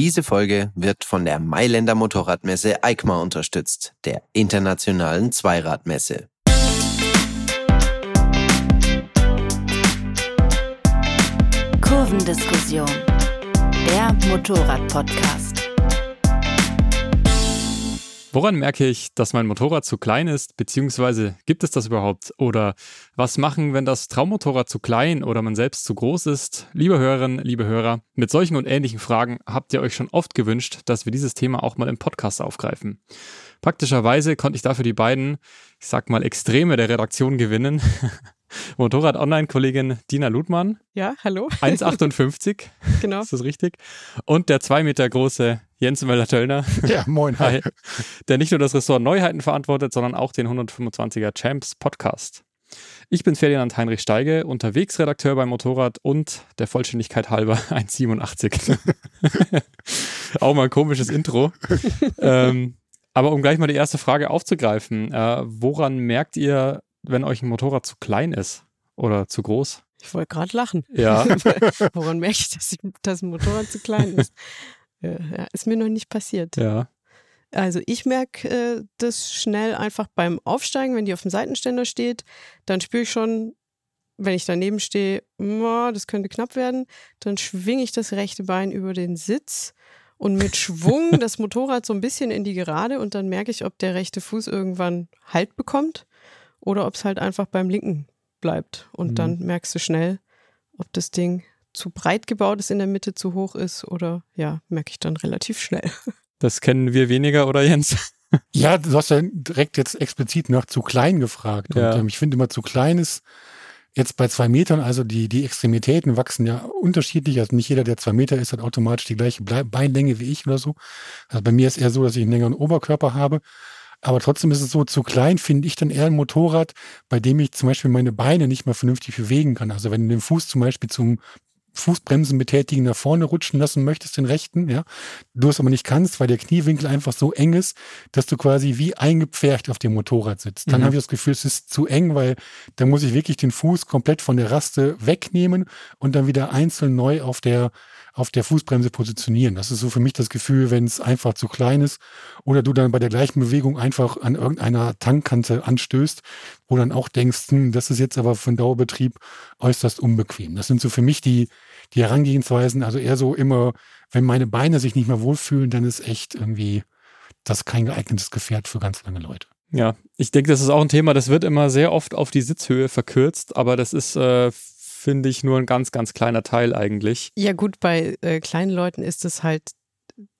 Diese Folge wird von der Mailänder Motorradmesse EICMA unterstützt, der internationalen Zweiradmesse. Kurvendiskussion, der Motorrad-Podcast. Woran merke ich, dass mein Motorrad zu klein ist, beziehungsweise gibt es das überhaupt? Oder was machen, wenn das Traummotorrad zu klein oder man selbst zu groß ist? Liebe Hörerinnen, liebe Hörer, mit solchen und ähnlichen Fragen habt ihr euch schon oft gewünscht, dass wir dieses Thema auch mal im Podcast aufgreifen. Praktischerweise konnte ich dafür die beiden, ich sag mal, Extreme der Redaktion gewinnen. Motorrad-Online-Kollegin Dina Ludmann. Ja, hallo. 1,58. genau. Ist das richtig? Und der zwei Meter große Jens Möller-Töllner. Ja, moin. Hi. Der nicht nur das Ressort Neuheiten verantwortet, sondern auch den 125er Champs Podcast. Ich bin Ferdinand Heinrich Steige, Unterwegsredakteur beim Motorrad und der Vollständigkeit halber 1,87. auch mal ein komisches Intro. ähm, aber um gleich mal die erste Frage aufzugreifen, äh, woran merkt ihr, wenn euch ein Motorrad zu klein ist oder zu groß? Ich wollte gerade lachen. Ja. Woran merke ich, dass, ich, dass ein Motorrad zu klein ist? Ja, ist mir noch nicht passiert. Ja. Also ich merke äh, das schnell einfach beim Aufsteigen, wenn die auf dem Seitenständer steht, dann spüre ich schon, wenn ich daneben stehe, das könnte knapp werden, dann schwinge ich das rechte Bein über den Sitz und mit Schwung das Motorrad so ein bisschen in die Gerade und dann merke ich, ob der rechte Fuß irgendwann Halt bekommt oder ob es halt einfach beim linken bleibt. Und mhm. dann merkst du schnell, ob das Ding zu breit gebaut ist in der Mitte, zu hoch ist oder ja, merke ich dann relativ schnell. Das kennen wir weniger, oder Jens? Ja, du hast ja direkt jetzt explizit nach zu klein gefragt. Und ja. ähm, ich finde immer zu klein ist jetzt bei zwei Metern, also die, die Extremitäten wachsen ja unterschiedlich. Also nicht jeder, der zwei Meter ist, hat automatisch die gleiche Beinlänge wie ich oder so. Also bei mir ist eher so, dass ich einen längeren Oberkörper habe. Aber trotzdem ist es so, zu klein finde ich dann eher ein Motorrad, bei dem ich zum Beispiel meine Beine nicht mal vernünftig bewegen kann. Also wenn du den Fuß zum Beispiel zum Fußbremsen betätigen nach vorne rutschen lassen möchtest, den rechten, ja, du es aber nicht kannst, weil der Kniewinkel einfach so eng ist, dass du quasi wie eingepfercht auf dem Motorrad sitzt. Dann mhm. habe ich das Gefühl, es ist zu eng, weil da muss ich wirklich den Fuß komplett von der Raste wegnehmen und dann wieder einzeln neu auf der auf der Fußbremse positionieren. Das ist so für mich das Gefühl, wenn es einfach zu klein ist oder du dann bei der gleichen Bewegung einfach an irgendeiner Tankkante anstößt, wo dann auch denkst, hm, das ist jetzt aber für einen Dauerbetrieb äußerst unbequem. Das sind so für mich die, die Herangehensweisen, also eher so immer, wenn meine Beine sich nicht mehr wohlfühlen, dann ist echt irgendwie das kein geeignetes Gefährt für ganz lange Leute. Ja, ich denke, das ist auch ein Thema, das wird immer sehr oft auf die Sitzhöhe verkürzt, aber das ist äh, finde ich, nur ein ganz, ganz kleiner Teil eigentlich. Ja, gut, bei äh, kleinen Leuten ist es halt,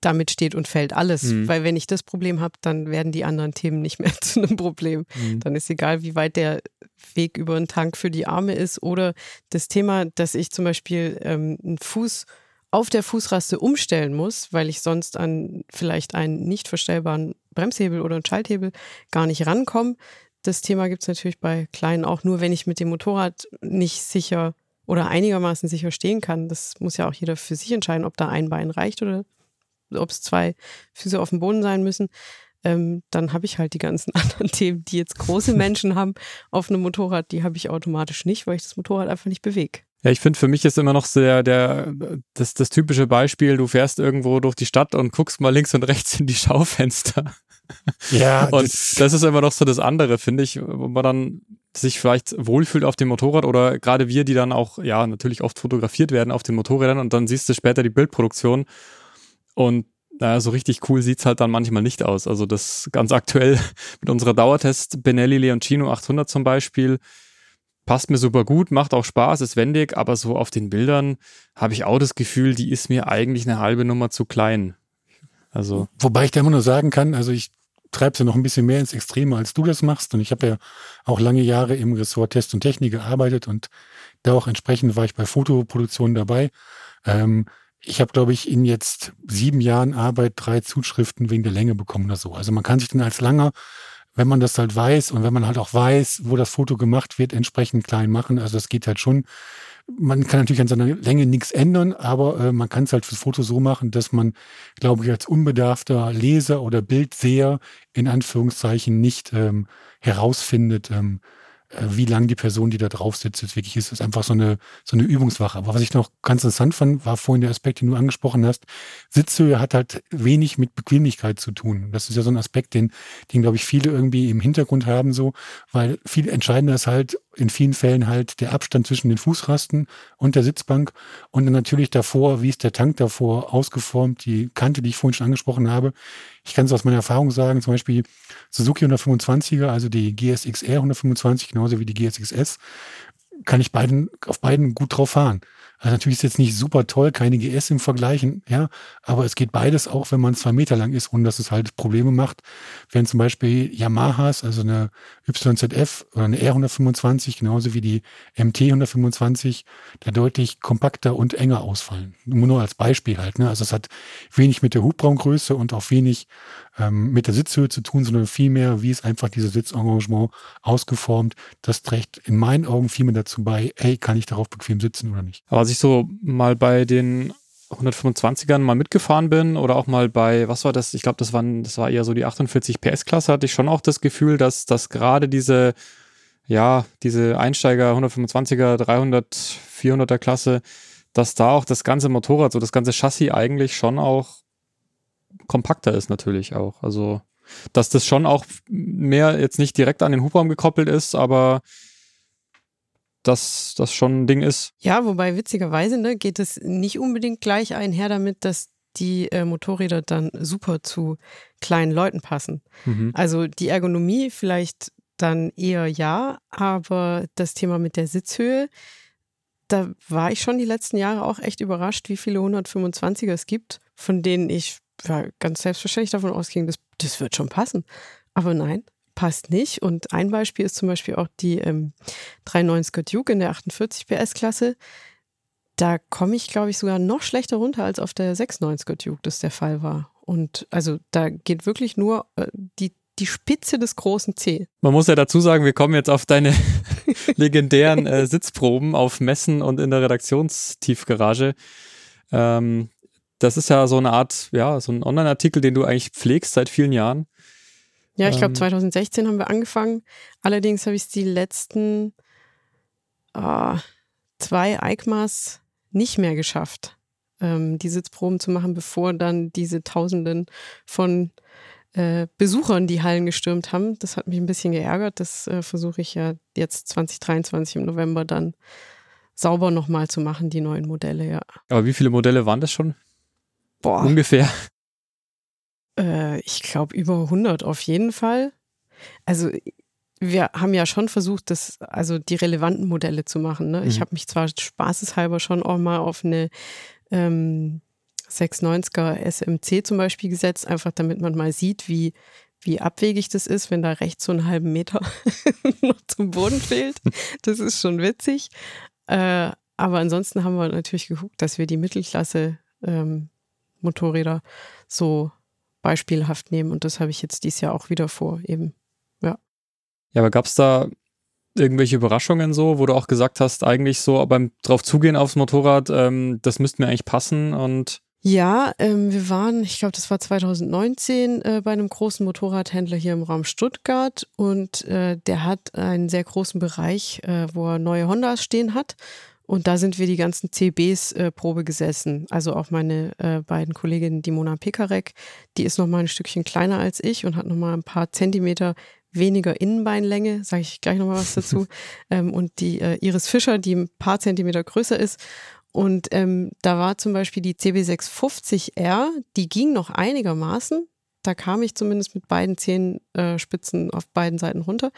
damit steht und fällt alles. Mhm. Weil wenn ich das Problem habe, dann werden die anderen Themen nicht mehr zu einem Problem. Mhm. Dann ist egal, wie weit der Weg über einen Tank für die Arme ist oder das Thema, dass ich zum Beispiel ähm, einen Fuß auf der Fußraste umstellen muss, weil ich sonst an vielleicht einen nicht verstellbaren Bremshebel oder einen Schalthebel gar nicht rankomme, das Thema gibt es natürlich bei Kleinen auch nur, wenn ich mit dem Motorrad nicht sicher oder einigermaßen sicher stehen kann. Das muss ja auch jeder für sich entscheiden, ob da ein Bein reicht oder ob es zwei Füße auf dem Boden sein müssen. Ähm, dann habe ich halt die ganzen anderen Themen, die jetzt große Menschen haben auf einem Motorrad, die habe ich automatisch nicht, weil ich das Motorrad einfach nicht bewege. Ja, ich finde, für mich ist immer noch sehr der, das, das typische Beispiel, du fährst irgendwo durch die Stadt und guckst mal links und rechts in die Schaufenster. Ja. und das, das ist immer noch so das andere, finde ich, wo man dann sich vielleicht wohlfühlt auf dem Motorrad oder gerade wir, die dann auch, ja, natürlich oft fotografiert werden auf den Motorrädern und dann siehst du später die Bildproduktion und naja, so richtig cool sieht's halt dann manchmal nicht aus. Also das ganz aktuell mit unserer Dauertest Benelli Leoncino 800 zum Beispiel, passt mir super gut, macht auch Spaß, ist wendig, aber so auf den Bildern habe ich auch das Gefühl, die ist mir eigentlich eine halbe Nummer zu klein. Also. Wobei ich da immer nur sagen kann, also ich treibst ja noch ein bisschen mehr ins Extreme, als du das machst. Und ich habe ja auch lange Jahre im Ressort Test und Technik gearbeitet und da auch entsprechend war ich bei Fotoproduktionen dabei. Ähm, ich habe, glaube ich, in jetzt sieben Jahren Arbeit drei Zuschriften wegen der Länge bekommen oder so. Also man kann sich dann als Langer, wenn man das halt weiß und wenn man halt auch weiß, wo das Foto gemacht wird, entsprechend klein machen. Also das geht halt schon man kann natürlich an seiner Länge nichts ändern, aber äh, man kann es halt fürs Foto so machen, dass man, glaube ich, als unbedarfter Leser oder Bildseher in Anführungszeichen nicht ähm, herausfindet, ähm, äh, wie lang die Person, die da drauf sitzt, jetzt wirklich ist. Das ist einfach so eine, so eine Übungswache. Aber was ich noch ganz interessant fand, war vorhin der Aspekt, den du angesprochen hast. Sitzhöhe hat halt wenig mit Bequemlichkeit zu tun. Das ist ja so ein Aspekt, den, den glaube ich viele irgendwie im Hintergrund haben so, weil viel entscheidender ist halt in vielen Fällen halt der Abstand zwischen den Fußrasten und der Sitzbank und dann natürlich davor, wie ist der Tank davor ausgeformt, die Kante, die ich vorhin schon angesprochen habe. Ich kann es aus meiner Erfahrung sagen, zum Beispiel Suzuki 125er, also die GSX-R 125, genauso wie die GSX-S, kann ich beiden, auf beiden gut drauf fahren. Also natürlich ist jetzt nicht super toll, keine GS im Vergleichen, ja, aber es geht beides auch, wenn man zwei Meter lang ist, ohne dass es halt Probleme macht. Wenn zum Beispiel Yamahas, also eine YZF oder eine R125, genauso wie die MT 125, da deutlich kompakter und enger ausfallen. Nur, als Beispiel halt, ne? Also es hat wenig mit der Hubraumgröße und auch wenig ähm, mit der Sitzhöhe zu tun, sondern vielmehr, wie ist einfach dieses Sitzengagement ausgeformt. Das trägt in meinen Augen viel mehr dazu bei, ey, kann ich darauf bequem sitzen oder nicht. Aber ich so mal bei den 125ern mal mitgefahren bin oder auch mal bei, was war das? Ich glaube, das waren, das war eher so die 48 PS-Klasse, hatte ich schon auch das Gefühl, dass, dass gerade diese, ja, diese Einsteiger 125er, 300, 400er Klasse, dass da auch das ganze Motorrad, so das ganze Chassis eigentlich schon auch kompakter ist natürlich auch. Also, dass das schon auch mehr jetzt nicht direkt an den Hubraum gekoppelt ist, aber dass das schon ein Ding ist. Ja, wobei witzigerweise ne, geht es nicht unbedingt gleich einher damit, dass die äh, Motorräder dann super zu kleinen Leuten passen. Mhm. Also die Ergonomie vielleicht dann eher ja, aber das Thema mit der Sitzhöhe, da war ich schon die letzten Jahre auch echt überrascht, wie viele 125er es gibt, von denen ich ja, ganz selbstverständlich davon ausging, das, das wird schon passen. Aber nein, passt nicht. Und ein Beispiel ist zum Beispiel auch die ähm, 390er Duke in der 48 PS-Klasse. Da komme ich, glaube ich, sogar noch schlechter runter als auf der 690er Duke das der Fall war. Und also da geht wirklich nur äh, die, die Spitze des großen C. Man muss ja dazu sagen, wir kommen jetzt auf deine legendären äh, Sitzproben auf Messen und in der Redaktionstiefgarage. Ähm, das ist ja so eine Art, ja, so ein Online-Artikel, den du eigentlich pflegst seit vielen Jahren. Ja, ich glaube, 2016 haben wir angefangen. Allerdings habe ich es die letzten oh, zwei EICMAs nicht mehr geschafft, ähm, die Sitzproben zu machen, bevor dann diese Tausenden von äh, Besuchern die Hallen gestürmt haben. Das hat mich ein bisschen geärgert. Das äh, versuche ich ja jetzt 2023 im November dann sauber nochmal zu machen, die neuen Modelle, ja. Aber wie viele Modelle waren das schon? Boah. Ungefähr. Äh, ich glaube über 100 auf jeden Fall. Also wir haben ja schon versucht, das, also die relevanten Modelle zu machen. Ne? Mhm. Ich habe mich zwar spaßeshalber schon auch mal auf eine ähm, 690er SMC zum Beispiel gesetzt, einfach damit man mal sieht, wie, wie abwegig das ist, wenn da rechts so einen halben Meter noch zum Boden fehlt. Das ist schon witzig. Äh, aber ansonsten haben wir natürlich geguckt, dass wir die Mittelklasse ähm, Motorräder so beispielhaft nehmen. Und das habe ich jetzt dieses Jahr auch wieder vor, eben. Ja. Ja, aber gab es da irgendwelche Überraschungen so, wo du auch gesagt hast, eigentlich so beim drauf zugehen aufs Motorrad, ähm, das müsste mir eigentlich passen und ja, ähm, wir waren, ich glaube, das war 2019 äh, bei einem großen Motorradhändler hier im Raum Stuttgart und äh, der hat einen sehr großen Bereich, äh, wo er neue Hondas stehen hat und da sind wir die ganzen CBs äh, Probe gesessen. Also auch meine äh, beiden Kolleginnen, die Mona Pekarek, die ist noch mal ein Stückchen kleiner als ich und hat noch mal ein paar Zentimeter weniger Innenbeinlänge, sage ich gleich noch mal was dazu. ähm, und die äh, Iris Fischer, die ein paar Zentimeter größer ist. Und ähm, da war zum Beispiel die CB650R, die ging noch einigermaßen. Da kam ich zumindest mit beiden Zehenspitzen äh, auf beiden Seiten runter.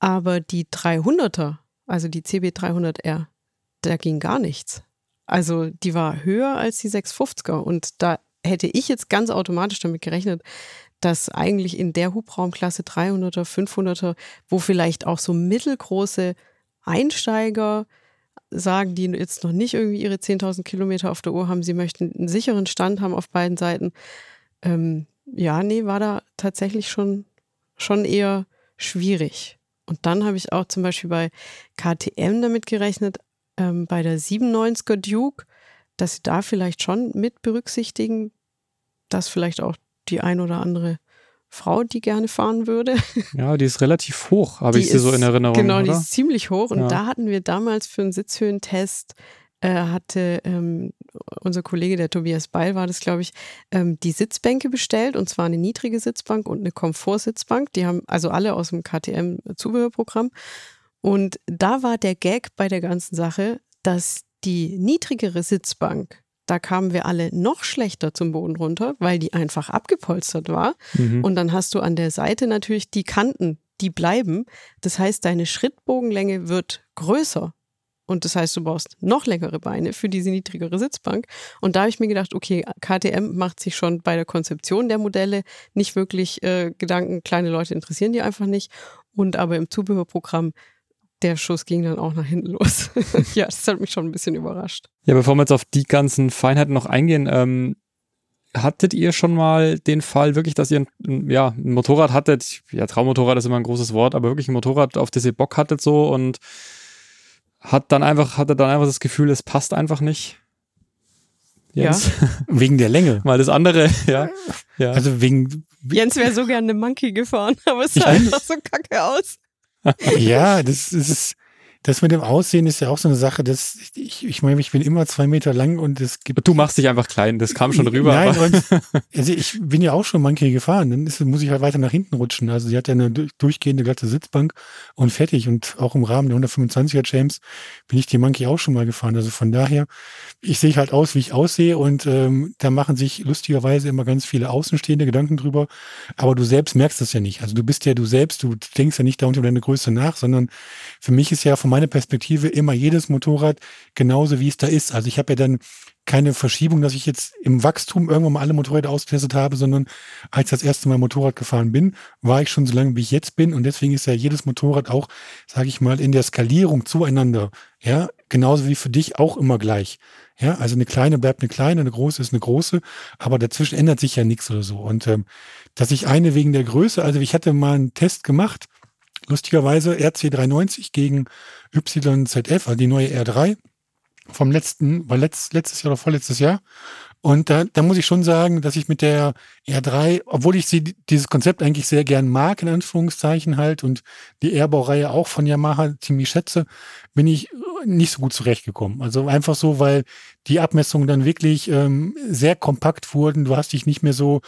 Aber die 300er, also die CB300R, da ging gar nichts. Also die war höher als die 650er und da hätte ich jetzt ganz automatisch damit gerechnet, dass eigentlich in der Hubraumklasse 300er, 500er, wo vielleicht auch so mittelgroße Einsteiger sagen, die jetzt noch nicht irgendwie ihre 10.000 Kilometer auf der Uhr haben, sie möchten einen sicheren Stand haben auf beiden Seiten. Ähm, ja, nee, war da tatsächlich schon, schon eher schwierig. Und dann habe ich auch zum Beispiel bei KTM damit gerechnet, ähm, bei der 97er Duke, dass sie da vielleicht schon mit berücksichtigen, dass vielleicht auch die ein oder andere Frau, die gerne fahren würde. Ja, die ist relativ hoch, habe ich sie so in Erinnerung. Genau, oder? die ist ziemlich hoch. Und Ja. da hatten wir damals für einen Sitzhöhentest, äh, hatte ähm, unser Kollege, der Tobias Beil war das, glaube ich, ähm, die Sitzbänke bestellt. Und zwar eine niedrige Sitzbank und eine Komfortsitzbank. Die haben also alle aus dem KTM-Zubehörprogramm. Und da war der Gag bei der ganzen Sache, dass die niedrigere Sitzbank, da kamen wir alle noch schlechter zum Boden runter, weil die einfach abgepolstert war. Mhm. Und dann hast du an der Seite natürlich die Kanten, die bleiben. Das heißt, deine Schrittbogenlänge wird größer. Und das heißt, du brauchst noch längere Beine für diese niedrigere Sitzbank. Und da habe ich mir gedacht, okay, KTM macht sich schon bei der Konzeption der Modelle nicht wirklich äh, Gedanken. Kleine Leute interessieren die einfach nicht. Und aber im Zubehörprogramm, der Schuss ging dann auch nach hinten los. ja, das hat mich schon ein bisschen überrascht. Ja, bevor wir jetzt auf die ganzen Feinheiten noch eingehen, ähm, hattet ihr schon mal den Fall wirklich, dass ihr ein, ja, ein Motorrad hattet, ja, Traummotorrad ist immer ein großes Wort, aber wirklich ein Motorrad, auf das ihr Bock hattet so und hat dann einfach, hatte dann einfach das Gefühl, es passt einfach nicht? Jens? Wegen der Länge. Mal das andere, ja. ja. Also wegen, Jens wäre so gerne eine Monkey gefahren, aber es sah einfach so kacke aus. Ja, das ist, das mit dem Aussehen ist ja auch so eine Sache, dass ich, ich meine, ich bin immer zwei Meter lang und es gibt du machst dich einfach klein, das kam schon rüber. Nein, und, also ich bin ja auch schon Monkey gefahren. Dann ist, muss ich halt weiter nach hinten rutschen. Also sie hat ja eine durch- durchgehende glatte Sitzbank und fertig. Und auch im Rahmen der 125er James bin ich die Monkey auch schon mal gefahren. Also von daher, ich sehe halt aus, wie ich aussehe. Und ähm, da machen sich lustigerweise immer ganz viele Außenstehende Gedanken drüber. Aber du selbst merkst das ja nicht. Also du bist ja du selbst, du denkst ja nicht da unter deine Größe nach, sondern für mich ist ja von meiner Perspektive immer jedes Motorrad genauso, wie es da ist. Also ich habe ja dann keine Verschiebung, dass ich jetzt im Wachstum irgendwann mal alle Motorräder ausgetestet habe, sondern als das erste Mal Motorrad gefahren bin, war ich schon so lange, wie ich jetzt bin. Und deswegen ist ja jedes Motorrad auch, sage ich mal, in der Skalierung zueinander, ja, genauso wie für dich auch immer gleich. Ja, also eine kleine bleibt eine kleine, eine große ist eine große, aber dazwischen ändert sich ja nichts oder so. Und ähm, dass ich eine wegen der Größe, also ich hatte mal einen Test gemacht, lustigerweise RC390 gegen YZF, also die neue R3 vom letzten, war letzt, letztes Jahr oder vorletztes Jahr. Und da, da muss ich schon sagen, dass ich mit der R3, obwohl ich sie, dieses Konzept eigentlich sehr gern mag, in Anführungszeichen halt, und die R-Baureihe auch von Yamaha ziemlich schätze, bin ich nicht so gut zurechtgekommen. Also einfach so, weil die Abmessungen dann wirklich ähm, sehr kompakt wurden. Du hast dich nicht mehr so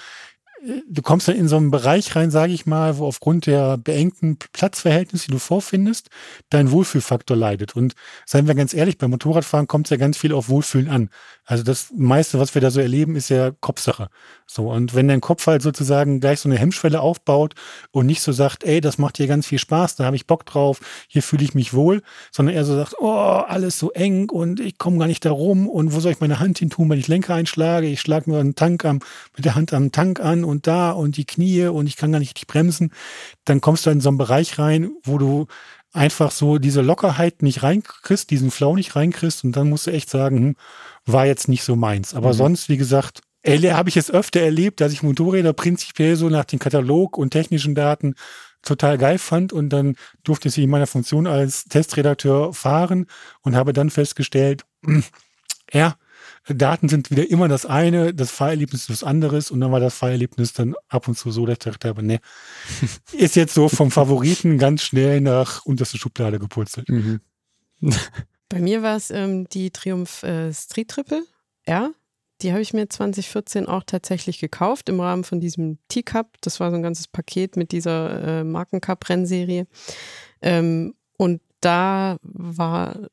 du kommst dann in so einen Bereich rein, sage ich mal, wo aufgrund der beengten Platzverhältnisse, die du vorfindest, dein Wohlfühlfaktor leidet. Und seien wir ganz ehrlich, beim Motorradfahren kommt es ja ganz viel auf Wohlfühlen an. Also das meiste, was wir da so erleben, ist ja Kopfsache. So, und wenn dein Kopf halt sozusagen gleich so eine Hemmschwelle aufbaut und nicht so sagt, ey, das macht hier ganz viel Spaß, da habe ich Bock drauf, hier fühle ich mich wohl, sondern eher so sagt, oh, alles so eng und ich komme gar nicht da rum und wo soll ich meine Hand hin tun, wenn ich Lenker einschlage? Ich schlage mir einen Tank am, mit der Hand am Tank an und da und die Knie und ich kann gar nicht richtig bremsen. Dann kommst du in so einen Bereich rein, wo du einfach so diese Lockerheit nicht reinkriegst, diesen Flow nicht reinkriegst und dann musst du echt sagen, hm, war jetzt nicht so meins. Aber Mhm. sonst, wie gesagt, habe ich es öfter erlebt, dass ich Motorräder prinzipiell so nach dem Katalog und technischen Daten total geil fand und dann durfte ich sie in meiner Funktion als Testredakteur fahren und habe dann festgestellt, ja, Daten sind wieder immer das eine, das Fahrerlebnis ist was anderes und dann war das Fahrerlebnis dann ab und zu so, dass ich dachte, aber ne, ist jetzt so vom Favoriten ganz schnell nach unterste Schublade gepurzelt. Mhm. Bei mir war es ähm, die Triumph äh, Street Triple R. Die habe ich mir 2014 auch tatsächlich gekauft im Rahmen von diesem T-Cup. Das war so ein ganzes Paket mit dieser äh, Markencup-Rennserie. Ähm, und da war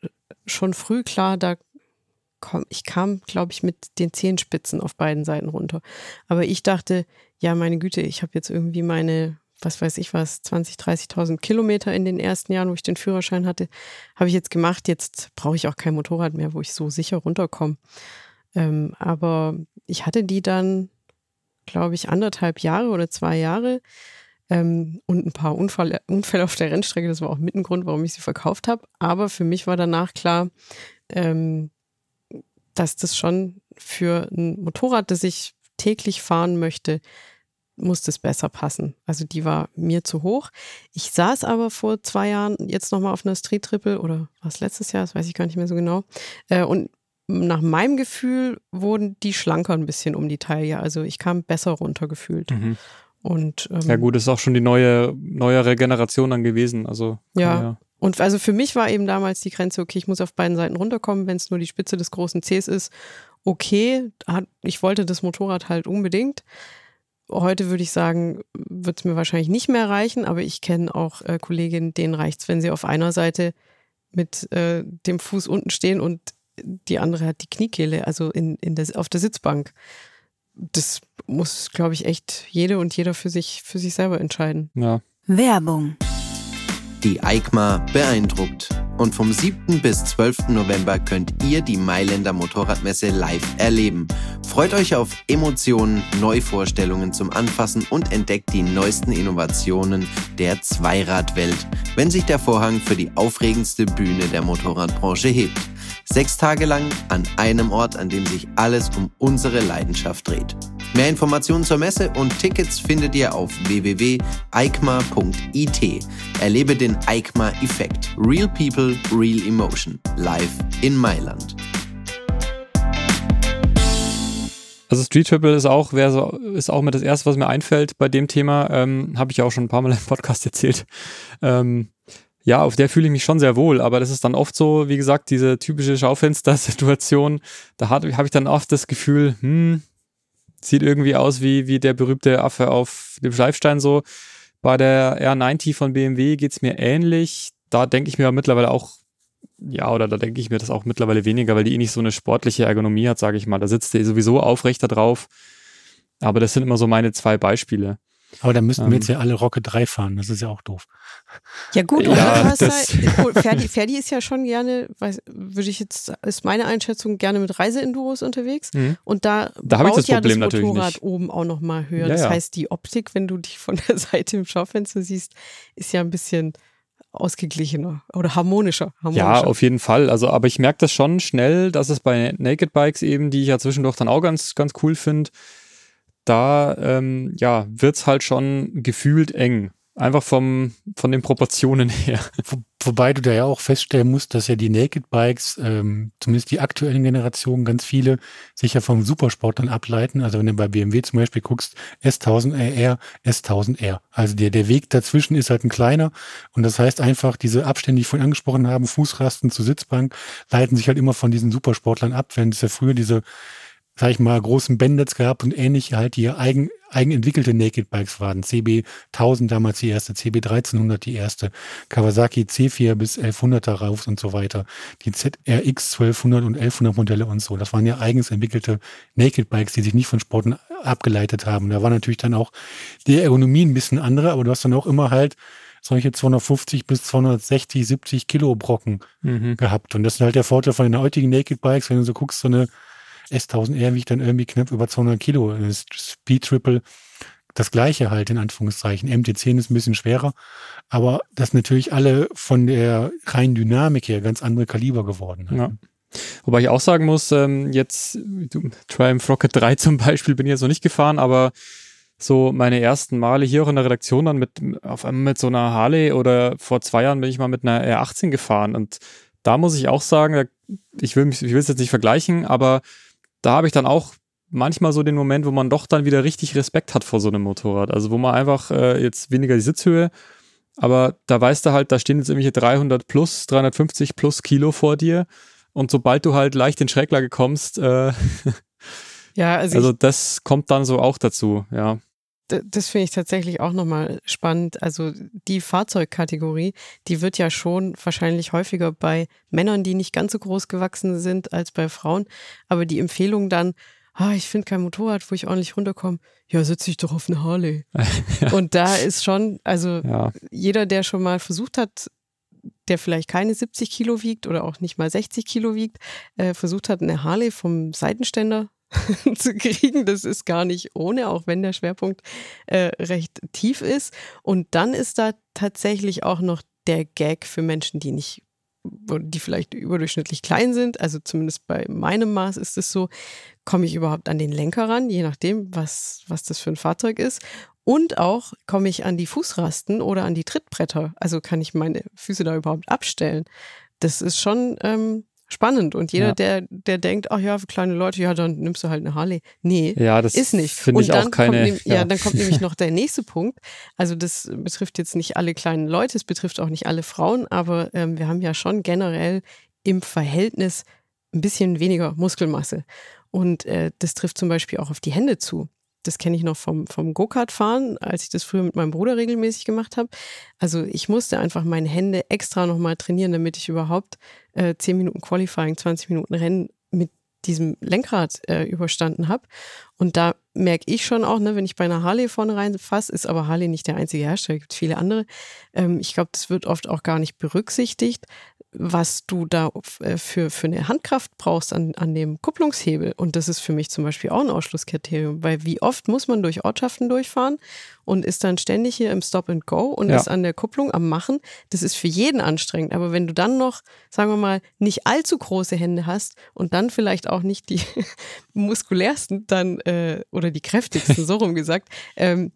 schon früh klar, da komm, ich kam, glaube ich, mit den Zehenspitzen auf beiden Seiten runter. Aber ich dachte, ja, meine Güte, ich habe jetzt irgendwie meine, was weiß ich was, 20, 30.000 Kilometer in den ersten Jahren, wo ich den Führerschein hatte, habe ich jetzt gemacht. Jetzt brauche ich auch kein Motorrad mehr, wo ich so sicher runterkomme. Ähm, aber ich hatte die dann, glaube ich, anderthalb Jahre oder zwei Jahre ähm, und ein paar Unfall, Unfälle auf der Rennstrecke. Das war auch mit ein Grund, warum ich sie verkauft habe. Aber für mich war danach klar, ähm, dass das schon für ein Motorrad, das ich täglich fahren möchte, muss das besser passen. Also die war mir zu hoch. Ich saß aber vor zwei Jahren jetzt nochmal auf einer Street Triple oder was letztes Jahr, das weiß ich gar nicht mehr so genau. Äh, und nach meinem Gefühl wurden die schlanker ein bisschen um die Taille. Also ich kam besser runtergefühlt. Mhm. Und, ähm, ja gut, ist auch schon die neue, neuere Generation dann gewesen. Also ja. ja. Und also für mich war eben damals die Grenze, okay, ich muss auf beiden Seiten runterkommen, wenn es nur die Spitze des großen Cs ist. Okay, ich wollte das Motorrad halt unbedingt. Heute würde ich sagen, wird es mir wahrscheinlich nicht mehr reichen, aber ich kenne auch äh, Kolleginnen, denen reicht es, wenn sie auf einer Seite mit äh, dem Fuß unten stehen und die andere hat die Kniekehle, also in, in der, auf der Sitzbank. Das muss, glaube ich, echt jede und jeder für sich, für sich selber entscheiden. Ja. Werbung. Die EICMA beeindruckt. Und vom 7. bis 12. November könnt ihr die Mailänder Motorradmesse live erleben. Freut euch auf Emotionen, Neuvorstellungen zum Anfassen und entdeckt die neuesten Innovationen der Zweiradwelt, wenn sich der Vorhang für die aufregendste Bühne der Motorradbranche hebt. Sechs Tage lang an einem Ort, an dem sich alles um unsere Leidenschaft dreht. Mehr Informationen zur Messe und Tickets findet ihr auf www.eikma.it. Erlebe den EICMA-Effekt. Real People, Real Emotion. Live in Mailand. Also Street Triple ist auch, so, ist auch mit das erste, was mir einfällt bei dem Thema. Ähm, Habe ich ja auch schon ein paar Mal im Podcast erzählt. Ähm, ja, auf der fühle ich mich schon sehr wohl, aber das ist dann oft so, wie gesagt, diese typische Schaufenster-Situation. Da habe ich dann oft das Gefühl, hm, sieht irgendwie aus wie, wie der berühmte Affe auf dem Schleifstein so. Bei der R90 von BMW geht's mir ähnlich. Da denke ich mir mittlerweile auch, ja, oder da denke ich mir das auch mittlerweile weniger, weil die eh nicht so eine sportliche Ergonomie hat, sage ich mal. Da sitzt der sowieso aufrechter drauf. Aber das sind immer so meine zwei Beispiele. Aber da müssten ähm, wir jetzt ja alle Rocket 3 fahren, das ist ja auch doof. Ja gut, ja, halt, Ferdi, Ferdi ist ja schon gerne, weiß, würde ich jetzt, ist meine Einschätzung, gerne mit Reiseenduros unterwegs. Mhm. Und da, da baut das ja das Motorrad oben auch nochmal höher. Ja, das ja. heißt, die Optik, wenn du dich von der Seite im Schaufenster siehst, ist ja ein bisschen ausgeglichener oder harmonischer, harmonischer. Ja, auf jeden Fall. Also, aber ich merke das schon schnell, dass es bei Naked Bikes eben, die ich ja zwischendurch dann auch ganz, ganz cool finde, da ähm, ja, wird's halt schon gefühlt eng. Einfach vom, von den Proportionen her. Wo, wobei du da ja auch feststellen musst, dass ja die Naked Bikes, ähm, zumindest die aktuellen Generationen, ganz viele sich ja vom Supersport dann ableiten. Also wenn du bei BMW zum Beispiel guckst, S1000RR, S1000R. Also der, der Weg dazwischen ist halt ein kleiner. Und das heißt einfach, diese Abstände, die ich vorhin angesprochen habe, Fußrasten zur Sitzbank, leiten sich halt immer von diesen Supersportlern ab. Wenn es ja früher diese sag ich mal, großen Bandits gehabt und ähnlich halt die eigen, eigenentwickelte Naked Bikes waren. CB 1000 damals die erste, CB 1300 die erste, Kawasaki C4 bis 1100 darauf und so weiter. Die ZRX 1200 und 1100 Modelle und so. Das waren ja eigens entwickelte Naked Bikes, die sich nicht von Sporten abgeleitet haben. Da war natürlich dann auch die Ergonomie ein bisschen andere, aber du hast dann auch immer halt solche 250 bis 260, 70 Kilo Brocken mhm. gehabt. Und das ist halt der Vorteil von den heutigen Naked Bikes, wenn du so guckst, so eine S1000R wiegt dann irgendwie knapp über 200 Kilo. Das Speed Triple das gleiche halt in Anführungszeichen. MT10 ist ein bisschen schwerer, aber das natürlich alle von der reinen Dynamik her ganz andere Kaliber geworden. Ja. Wobei ich auch sagen muss, ähm, jetzt Triumph Rocket 3 zum Beispiel bin ich jetzt noch nicht gefahren, aber so meine ersten Male hier auch in der Redaktion dann mit auf einmal mit so einer Harley oder vor zwei Jahren bin ich mal mit einer R18 gefahren und da muss ich auch sagen, ich will mich, ich will es jetzt nicht vergleichen, aber da habe ich dann auch manchmal so den Moment, wo man doch dann wieder richtig Respekt hat vor so einem Motorrad. Also wo man einfach äh, jetzt weniger die Sitzhöhe, aber da weißt du halt, da stehen jetzt irgendwelche 300 plus, 350 plus Kilo vor dir und sobald du halt leicht in Schräglage kommst, äh, ja, also, also das kommt dann so auch dazu, ja das finde ich tatsächlich auch nochmal spannend. Also die Fahrzeugkategorie, die wird ja schon wahrscheinlich häufiger bei Männern, die nicht ganz so groß gewachsen sind, als bei Frauen. Aber die Empfehlung dann, ah, ich finde kein Motorrad, wo ich ordentlich runterkomme, ja, sitze ich doch auf eine Harley. ja. Und da ist schon, also ja. jeder, der schon mal versucht hat, der vielleicht keine 70 Kilo wiegt oder auch nicht mal 60 Kilo wiegt, äh, versucht hat, eine Harley vom Seitenständer zu kriegen. Das ist gar nicht ohne, auch wenn der Schwerpunkt äh, recht tief ist. Und dann ist da tatsächlich auch noch der Gag für Menschen, die nicht die vielleicht überdurchschnittlich klein sind, also zumindest bei meinem Maß ist es so, komme ich überhaupt an den Lenker ran, je nachdem, was, was das für ein Fahrzeug ist. Und auch komme ich an die Fußrasten oder an die Trittbretter. Also kann ich meine Füße da überhaupt abstellen. Das ist schon ähm, spannend. Und jeder, ja. der, der denkt, ach ja, für kleine Leute, ja, dann nimmst du halt eine Harley. Nee, ja, das ist nicht. Finde ich auch keine. Kommt, ja. ja, dann kommt nämlich noch der nächste Punkt. Also das betrifft jetzt nicht alle kleinen Leute, es betrifft auch nicht alle Frauen, aber ähm, wir haben ja schon generell im Verhältnis ein bisschen weniger Muskelmasse. Und äh, das trifft zum Beispiel auch auf die Hände zu das kenne ich noch vom, vom Go-Kart-Fahren, als ich das früher mit meinem Bruder regelmäßig gemacht habe. Also ich musste einfach meine Hände extra nochmal trainieren, damit ich überhaupt äh, 10 Minuten Qualifying, 20 Minuten Rennen mit diesem Lenkrad äh, überstanden habe. Und da merke ich schon auch, ne, wenn ich bei einer Harley vorne reinfasse, ist aber Harley nicht der einzige Hersteller, gibt viele andere. Ähm, ich glaube, das wird oft auch gar nicht berücksichtigt, was du da äh, für, für eine Handkraft brauchst an, an dem Kupplungshebel. Und das ist für mich zum Beispiel auch ein Ausschlusskriterium, weil wie oft muss man durch Ortschaften durchfahren und ist dann ständig hier im Stop and Go und ja. ist an der Kupplung am Machen. Das ist für jeden anstrengend. Aber wenn du dann noch, sagen wir mal, nicht allzu große Hände hast und dann vielleicht auch nicht die muskulärsten, dann, äh, oder die kräftigsten, so rum gesagt, ähm,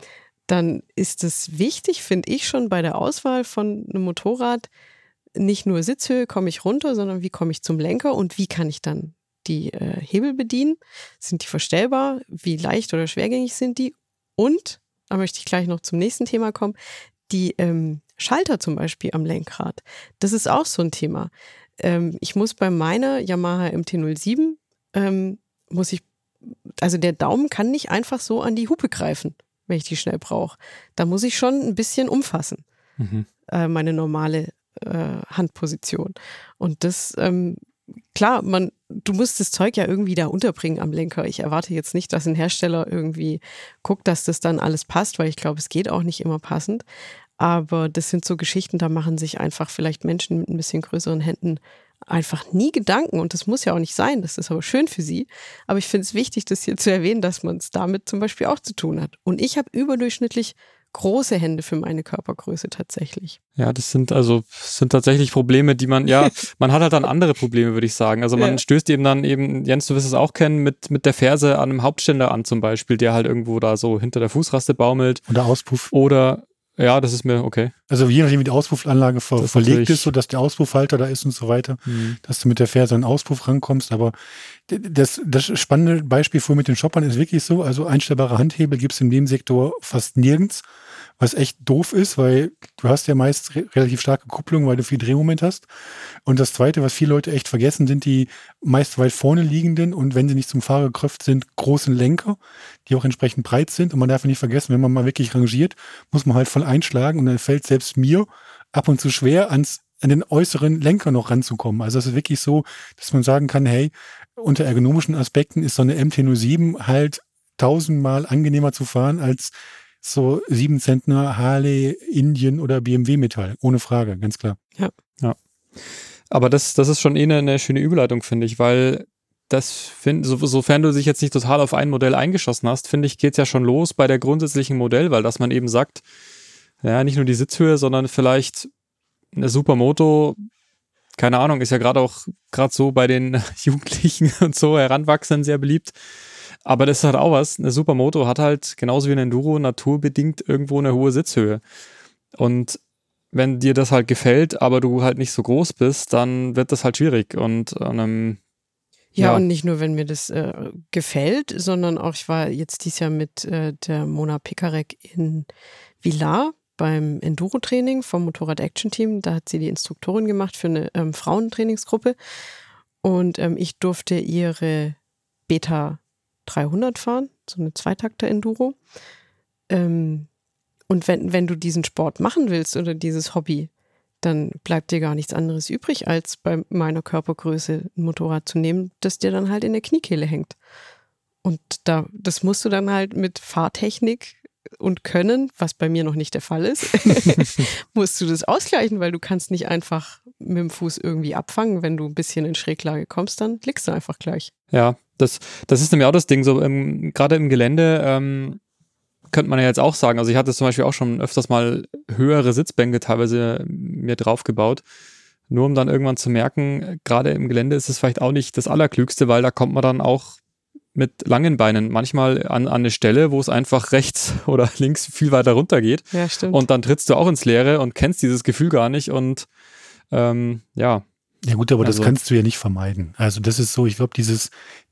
dann ist es wichtig, finde ich schon bei der Auswahl von einem Motorrad, nicht nur Sitzhöhe komme ich runter, sondern wie komme ich zum Lenker und wie kann ich dann die äh, Hebel bedienen? Sind die verstellbar? Wie leicht oder schwergängig sind die? Und, da möchte ich gleich noch zum nächsten Thema kommen, die ähm, Schalter zum Beispiel am Lenkrad. Das ist auch so ein Thema. Ähm, ich muss bei meiner Yamaha MT-07, ähm, muss ich, also der Daumen kann nicht einfach so an die Hupe greifen, wenn ich die schnell brauche. Da muss ich schon ein bisschen umfassen. Mhm. Äh, meine normale äh, Handposition. Und das, ähm, klar, man, du musst das Zeug ja irgendwie da unterbringen am Lenker. Ich erwarte jetzt nicht, dass ein Hersteller irgendwie guckt, dass das dann alles passt, weil ich glaube, es geht auch nicht immer passend. Aber das sind so Geschichten, da machen sich einfach vielleicht Menschen mit ein bisschen größeren Händen einfach nie Gedanken. Und das muss ja auch nicht sein. Das ist aber schön für sie. Aber ich finde es wichtig, das hier zu erwähnen, dass man es damit zum Beispiel auch zu tun hat. Und ich habe überdurchschnittlich große Hände für meine Körpergröße tatsächlich. Ja, das sind also sind tatsächlich Probleme, die man, ja, man hat halt dann andere Probleme, würde ich sagen. Also man ja. stößt eben dann eben, Jens, du wirst es auch kennen, mit, mit der Ferse an einem Hauptständer an zum Beispiel, der halt irgendwo da so hinter der Fußraste baumelt. Oder Auspuff. Oder ja, das ist mir okay. Also je nachdem, wie die Auspuffanlage ver das verlegt ist, so dass der Auspuffhalter da ist und so weiter, mhm. dass du mit der Ferse an den Auspuff rankommst. Aber das, das spannende Beispiel vor mit den Shoppern ist wirklich so, also einstellbare Handhebel gibt es in dem Sektor fast nirgends was echt doof ist, weil du hast ja meist re relativ starke Kupplung, weil du viel Drehmoment hast. Und das Zweite, was viele Leute echt vergessen, sind die meist weit vorne liegenden und wenn sie nicht zum Fahrer gekröpft sind, großen Lenker, die auch entsprechend breit sind. Und man darf nicht vergessen, wenn man mal wirklich rangiert, muss man halt voll einschlagen und dann fällt selbst mir ab und zu schwer ans an den äußeren Lenker noch ranzukommen. Also es ist wirklich so, dass man sagen kann, hey, unter ergonomischen Aspekten ist so eine MT-07 halt tausendmal angenehmer zu fahren als so 7 Zentner Harley, Indien oder BMW Metall. Ohne Frage, ganz klar. Ja. ja. Aber das, das ist schon eh eine, eine schöne Überleitung, finde ich, weil das find, so, sofern du dich jetzt nicht total auf ein Modell eingeschossen hast, finde ich, geht es ja schon los bei der grundsätzlichen Modell, weil dass man eben sagt, ja, nicht nur die Sitzhöhe, sondern vielleicht eine Supermoto, keine Ahnung, ist ja gerade auch gerade so bei den Jugendlichen und so Heranwachsenden sehr beliebt. Aber das ist halt auch was. Eine Supermoto hat halt genauso wie ein Enduro naturbedingt irgendwo eine hohe Sitzhöhe. Und wenn dir das halt gefällt, aber du halt nicht so groß bist, dann wird das halt schwierig. Und ähm, ja, ja, und nicht nur, wenn mir das äh, gefällt, sondern auch, ich war jetzt dieses Jahr mit äh, der Mona Pikarek in Villar beim Enduro-Training vom Motorrad Action Team. Da hat sie die Instruktorin gemacht für eine ähm, Frauentrainingsgruppe. Und ähm, ich durfte ihre Beta 300 fahren, so eine Zweitakter-Enduro. Ähm, und wenn, wenn du diesen Sport machen willst oder dieses Hobby, dann bleibt dir gar nichts anderes übrig, als bei meiner Körpergröße ein Motorrad zu nehmen, das dir dann halt in der Kniekehle hängt. Und da, das musst du dann halt mit Fahrtechnik und Können, was bei mir noch nicht der Fall ist, musst du das ausgleichen, weil du kannst nicht einfach mit dem Fuß irgendwie abfangen. Wenn du ein bisschen in Schräglage kommst, dann liegst du einfach gleich. Ja, das, das ist nämlich auch das Ding, so ähm, gerade im Gelände ähm, könnte man ja jetzt auch sagen, also ich hatte zum Beispiel auch schon öfters mal höhere Sitzbänke teilweise mir draufgebaut, nur um dann irgendwann zu merken, gerade im Gelände ist es vielleicht auch nicht das Allerklügste, weil da kommt man dann auch mit langen Beinen manchmal an, an eine Stelle, wo es einfach rechts oder links viel weiter runter geht. Ja, stimmt. Und dann trittst du auch ins Leere und kennst dieses Gefühl gar nicht und ähm, ja, Ja gut, aber also, das kannst du ja nicht vermeiden. Also das ist so, ich glaube, dieses,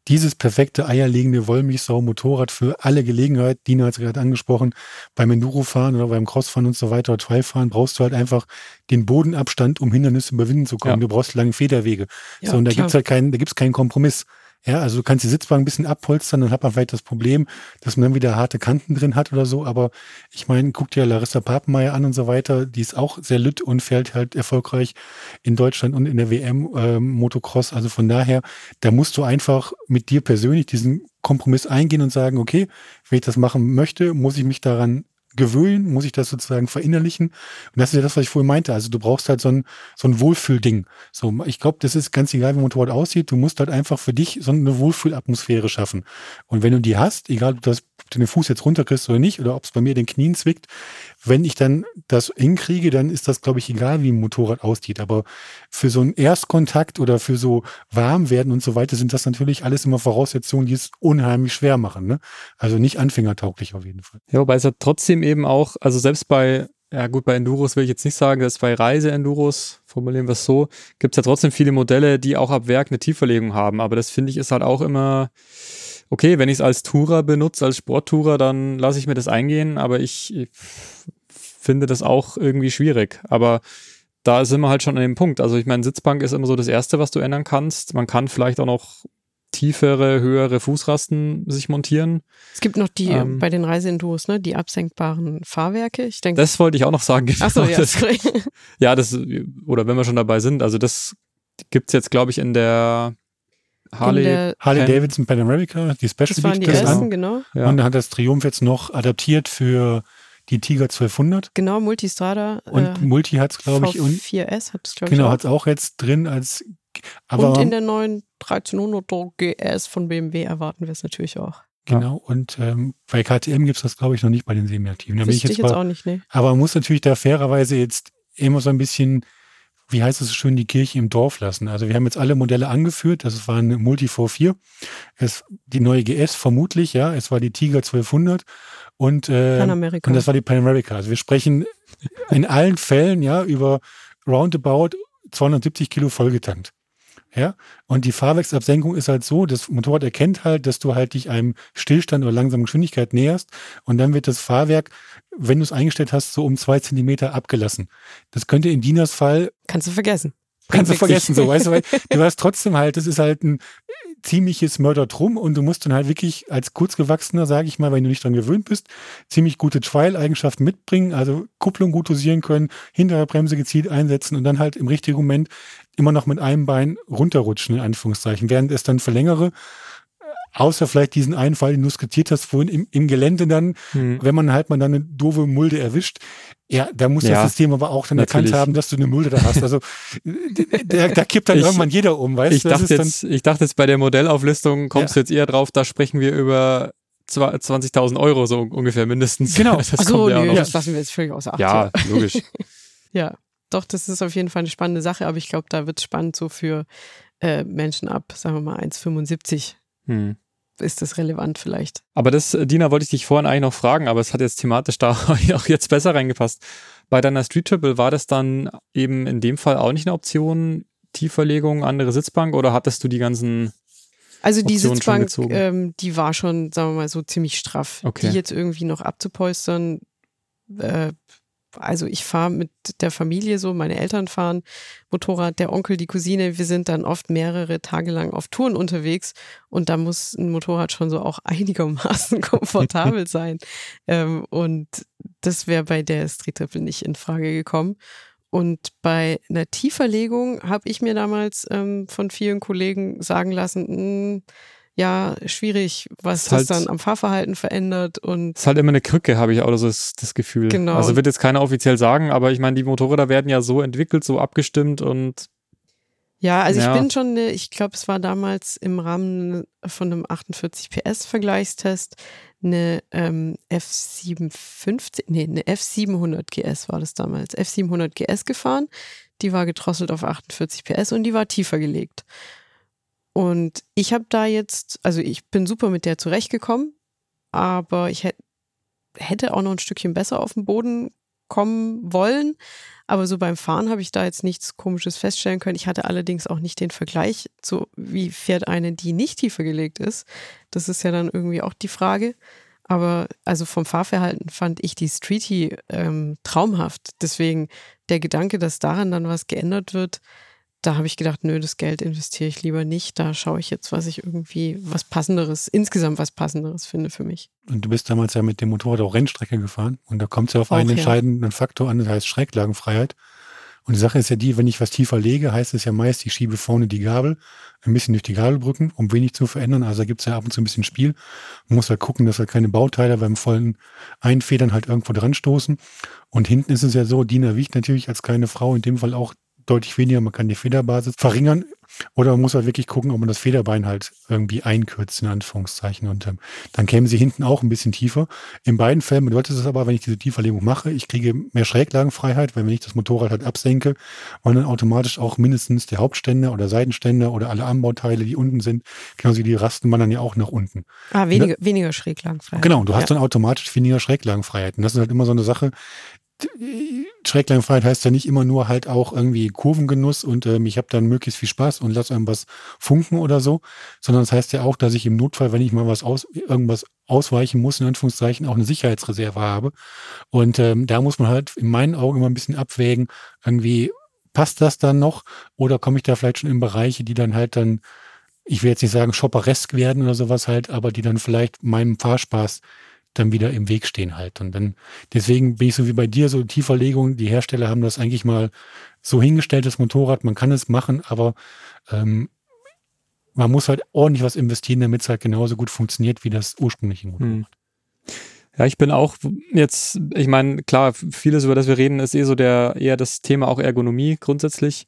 dieses perfekte eierlegende Wollmilchsau-Motorrad für alle Gelegenheiten, Dina hat es gerade angesprochen, beim Endurofahren oder beim Crossfahren und so weiter, oder Trialfahren, brauchst du halt einfach den Bodenabstand, um Hindernisse überwinden zu können. Ja. Du brauchst lange Federwege. Ja, so, und da gibt es halt keinen, da gibt's keinen Kompromiss. Ja, also du kannst die Sitzbank ein bisschen abpolstern, dann hat man vielleicht das Problem, dass man dann wieder harte Kanten drin hat oder so. Aber ich meine, guck dir Larissa Papenmeier an und so weiter. Die ist auch sehr lütt und fährt halt erfolgreich in Deutschland und in der WM äh, Motocross. Also von daher, da musst du einfach mit dir persönlich diesen Kompromiss eingehen und sagen, okay, wenn ich das machen möchte, muss ich mich daran gewöhnen, muss ich das sozusagen verinnerlichen. Und das ist ja das, was ich vorhin meinte. Also du brauchst halt so ein, so ein Wohlfühlding. So, ich glaube, das ist ganz egal, wie Motorrad aussieht. Du musst halt einfach für dich so eine Wohlfühlatmosphäre schaffen. Und wenn du die hast, egal ob, das, ob du den Fuß jetzt runterkriegst oder nicht, oder ob es bei mir den Knien zwickt, wenn ich dann das hinkriege, dann ist das, glaube ich, egal, wie ein Motorrad aussieht. Aber für so einen Erstkontakt oder für so Warmwerden und so weiter sind das natürlich alles immer Voraussetzungen, die es unheimlich schwer machen. Ne? Also nicht anfängertauglich auf jeden Fall. Ja, wobei es ja trotzdem eben auch, also selbst bei ja gut, bei Enduros will ich jetzt nicht sagen, dass bei Reise-Enduros, formulieren wir es so, gibt es ja trotzdem viele Modelle, die auch ab Werk eine Tiefverlegung haben. Aber das finde ich ist halt auch immer, okay, wenn ich es als Tourer benutze, als Sporttourer, dann lasse ich mir das eingehen, aber ich, ich finde das auch irgendwie schwierig. Aber da sind wir halt schon an dem Punkt. Also ich meine, Sitzbank ist immer so das Erste, was du ändern kannst. Man kann vielleicht auch noch tiefere, höhere Fußrasten sich montieren. Es gibt noch die ähm, bei den Reiseenduros, ne, die absenkbaren Fahrwerke. Ich denke. Das wollte ich auch noch sagen. Genau. Ach so, ja. Das, ja, das, oder wenn wir schon dabei sind, also das gibt es jetzt, glaube ich, in der Harley, Harley Davidson Pan America, die Special Das waren die ersten, genau. Ja. Und dann hat das Triumph jetzt noch adaptiert für die Tiger 1200. Genau, Multistrada. Und äh, Multi hat es, glaube ich. Und 4S hat es, glaube ich. Genau, hat es auch jetzt drin als. Aber und in der neuen 1300er GS von BMW erwarten wir es natürlich auch. Genau, und ähm, bei KTM gibt es das, glaube ich, noch nicht bei den Semiaktiven. Da bin ich jetzt, jetzt auch nicht, nee. Aber man muss natürlich da fairerweise jetzt immer so ein bisschen wie heißt es schön, die Kirche im Dorf lassen. Also wir haben jetzt alle Modelle angeführt. Das war eine Multi 44. Es, die neue GS vermutlich, ja. Es war die Tiger 1200 und, äh, und das war die Pan America. Also wir sprechen in allen Fällen, ja, über roundabout 270 Kilo vollgetankt. Ja, und die Fahrwerksabsenkung ist halt so, das Motorrad erkennt halt, dass du halt dich einem Stillstand oder langsamen Geschwindigkeit näherst und dann wird das Fahrwerk, wenn du es eingestellt hast, so um zwei Zentimeter abgelassen. Das könnte in Dinas Fall. Kannst du vergessen. Kannst du vergessen, so, weißt du, weil du hast trotzdem halt, das ist halt ein ziemliches Mörderdrum und du musst dann halt wirklich als kurzgewachsener, sage ich mal, wenn du nicht dran gewöhnt bist, ziemlich gute Trial-Eigenschaften mitbringen, also Kupplung gut dosieren können, hintere Bremse gezielt einsetzen und dann halt im richtigen Moment immer noch mit einem Bein runterrutschen, in Anführungszeichen, während es dann für längere außer vielleicht diesen einen Fall, den du skizziert hast, vorhin im, im Gelände dann, hm. wenn man halt mal dann eine doofe Mulde erwischt, ja, da muss ja, das System aber auch dann natürlich. erkannt haben, dass du eine Mulde da hast. Also da, da kippt dann ich, irgendwann jeder um, weißt ich du? Dachte jetzt, ich dachte jetzt bei der Modellauflistung kommst ja. du jetzt eher drauf, da sprechen wir über 20.000 Euro so ungefähr mindestens. Genau. Das, Achso, ja nee, das lassen wir jetzt völlig außer Acht. Ja, logisch. ja, doch, das ist auf jeden Fall eine spannende Sache, aber ich glaube, da wird es spannend so für äh, Menschen ab, sagen wir mal, 1,75. Hm ist das relevant vielleicht. Aber das, äh, Dina, wollte ich dich vorhin eigentlich noch fragen, aber es hat jetzt thematisch da auch jetzt besser reingepasst. Bei deiner Street Triple war das dann eben in dem Fall auch nicht eine Option, Tieferlegung, andere Sitzbank oder hattest du die ganzen also die Optionen Sitzbank, ähm, die war schon, sagen wir mal so, ziemlich straff. Okay. Die jetzt irgendwie noch abzupolstern, äh, also ich fahre mit der Familie so, meine Eltern fahren Motorrad, der Onkel, die Cousine, wir sind dann oft mehrere Tage lang auf Touren unterwegs und da muss ein Motorrad schon so auch einigermaßen komfortabel sein. Ähm, und das wäre bei der Street Triple nicht in Frage gekommen. Und bei einer Tieferlegung habe ich mir damals ähm, von vielen Kollegen sagen lassen, mh, hm, ja, schwierig, was das halt, dann am Fahrverhalten verändert und. Es ist halt immer eine Krücke, habe ich auch so das, das Gefühl. Genau. Also wird jetzt keiner offiziell sagen, aber ich meine, die Motorräder werden ja so entwickelt, so abgestimmt und. Ja, also ja. ich bin schon, eine, ich glaube, es war damals im Rahmen von einem 48 PS Vergleichstest eine ähm, F750, nee, eine F700 GS war das damals, F700 GS gefahren. Die war gedrosselt auf 48 PS und die war tiefer gelegt. Und ich habe da jetzt, also ich bin super mit der zurechtgekommen, aber ich hätte auch noch ein Stückchen besser auf dem Boden kommen wollen. Aber so beim Fahren habe ich da jetzt nichts Komisches feststellen können. Ich hatte allerdings auch nicht den Vergleich zu, wie fährt eine, die nicht tiefer gelegt ist. Das ist ja dann irgendwie auch die Frage. Aber also vom Fahrverhalten fand ich die Streetie ähm, traumhaft. Deswegen der Gedanke, dass daran dann was geändert wird, da habe ich gedacht, nö, das Geld investiere ich lieber nicht. Da schaue ich jetzt, was ich irgendwie was Passenderes, insgesamt was Passenderes finde für mich. Und du bist damals ja mit dem Motorrad auch Rennstrecke gefahren. Und da kommt es ja auf auch, einen entscheidenden ja. Faktor an, das heißt Schräglagenfreiheit. Und die Sache ist ja die, wenn ich was tiefer lege, heißt es ja meist, ich schiebe vorne die Gabel ein bisschen durch die Gabelbrücken, um wenig zu verändern. Also da gibt es ja ab und zu ein bisschen Spiel. Man muss halt gucken, dass halt keine Bauteile beim vollen Einfedern halt irgendwo dran stoßen. Und hinten ist es ja so, Dina wiegt natürlich als kleine Frau in dem Fall auch deutlich weniger. Man kann die Federbasis verringern oder man muss halt wirklich gucken, ob man das Federbein halt irgendwie einkürzt, in Anführungszeichen. Und ähm, dann kämen sie hinten auch ein bisschen tiefer. In beiden Fällen bedeutet es aber, wenn ich diese Tieferlegung mache, ich kriege mehr Schräglagenfreiheit, weil wenn ich das Motorrad halt absenke, wollen dann automatisch auch mindestens der Hauptständer oder Seitenständer oder alle Anbauteile, die unten sind, genauso die rasten man dann ja auch nach unten. Ah, weniger, da, weniger Schräglagenfreiheit. Genau, du hast ja. dann automatisch weniger Schräglagenfreiheit. Und das ist halt immer so eine Sache, Schräglangfreiheit heißt ja nicht immer nur halt auch irgendwie Kurvengenuss und ähm, ich habe dann möglichst viel Spaß und lass einem was funken oder so, sondern das heißt ja auch, dass ich im Notfall, wenn ich mal was aus, irgendwas ausweichen muss, in Anführungszeichen, auch eine Sicherheitsreserve habe. Und ähm, da muss man halt in meinen Augen immer ein bisschen abwägen, irgendwie passt das dann noch oder komme ich da vielleicht schon in Bereiche, die dann halt dann, ich will jetzt nicht sagen shopperesk werden oder sowas halt, aber die dann vielleicht meinem Fahrspaß dann wieder im Weg stehen halt. Und dann, deswegen bin ich so wie bei dir, so Tieferlegung, die Hersteller haben das eigentlich mal so hingestellt, das Motorrad, man kann es machen, aber ähm, man muss halt ordentlich was investieren, damit es halt genauso gut funktioniert wie das ursprüngliche Motorrad. Hm. Ja, ich bin auch jetzt, ich meine, klar, vieles, über das wir reden, ist eh so der, eher das Thema auch Ergonomie grundsätzlich.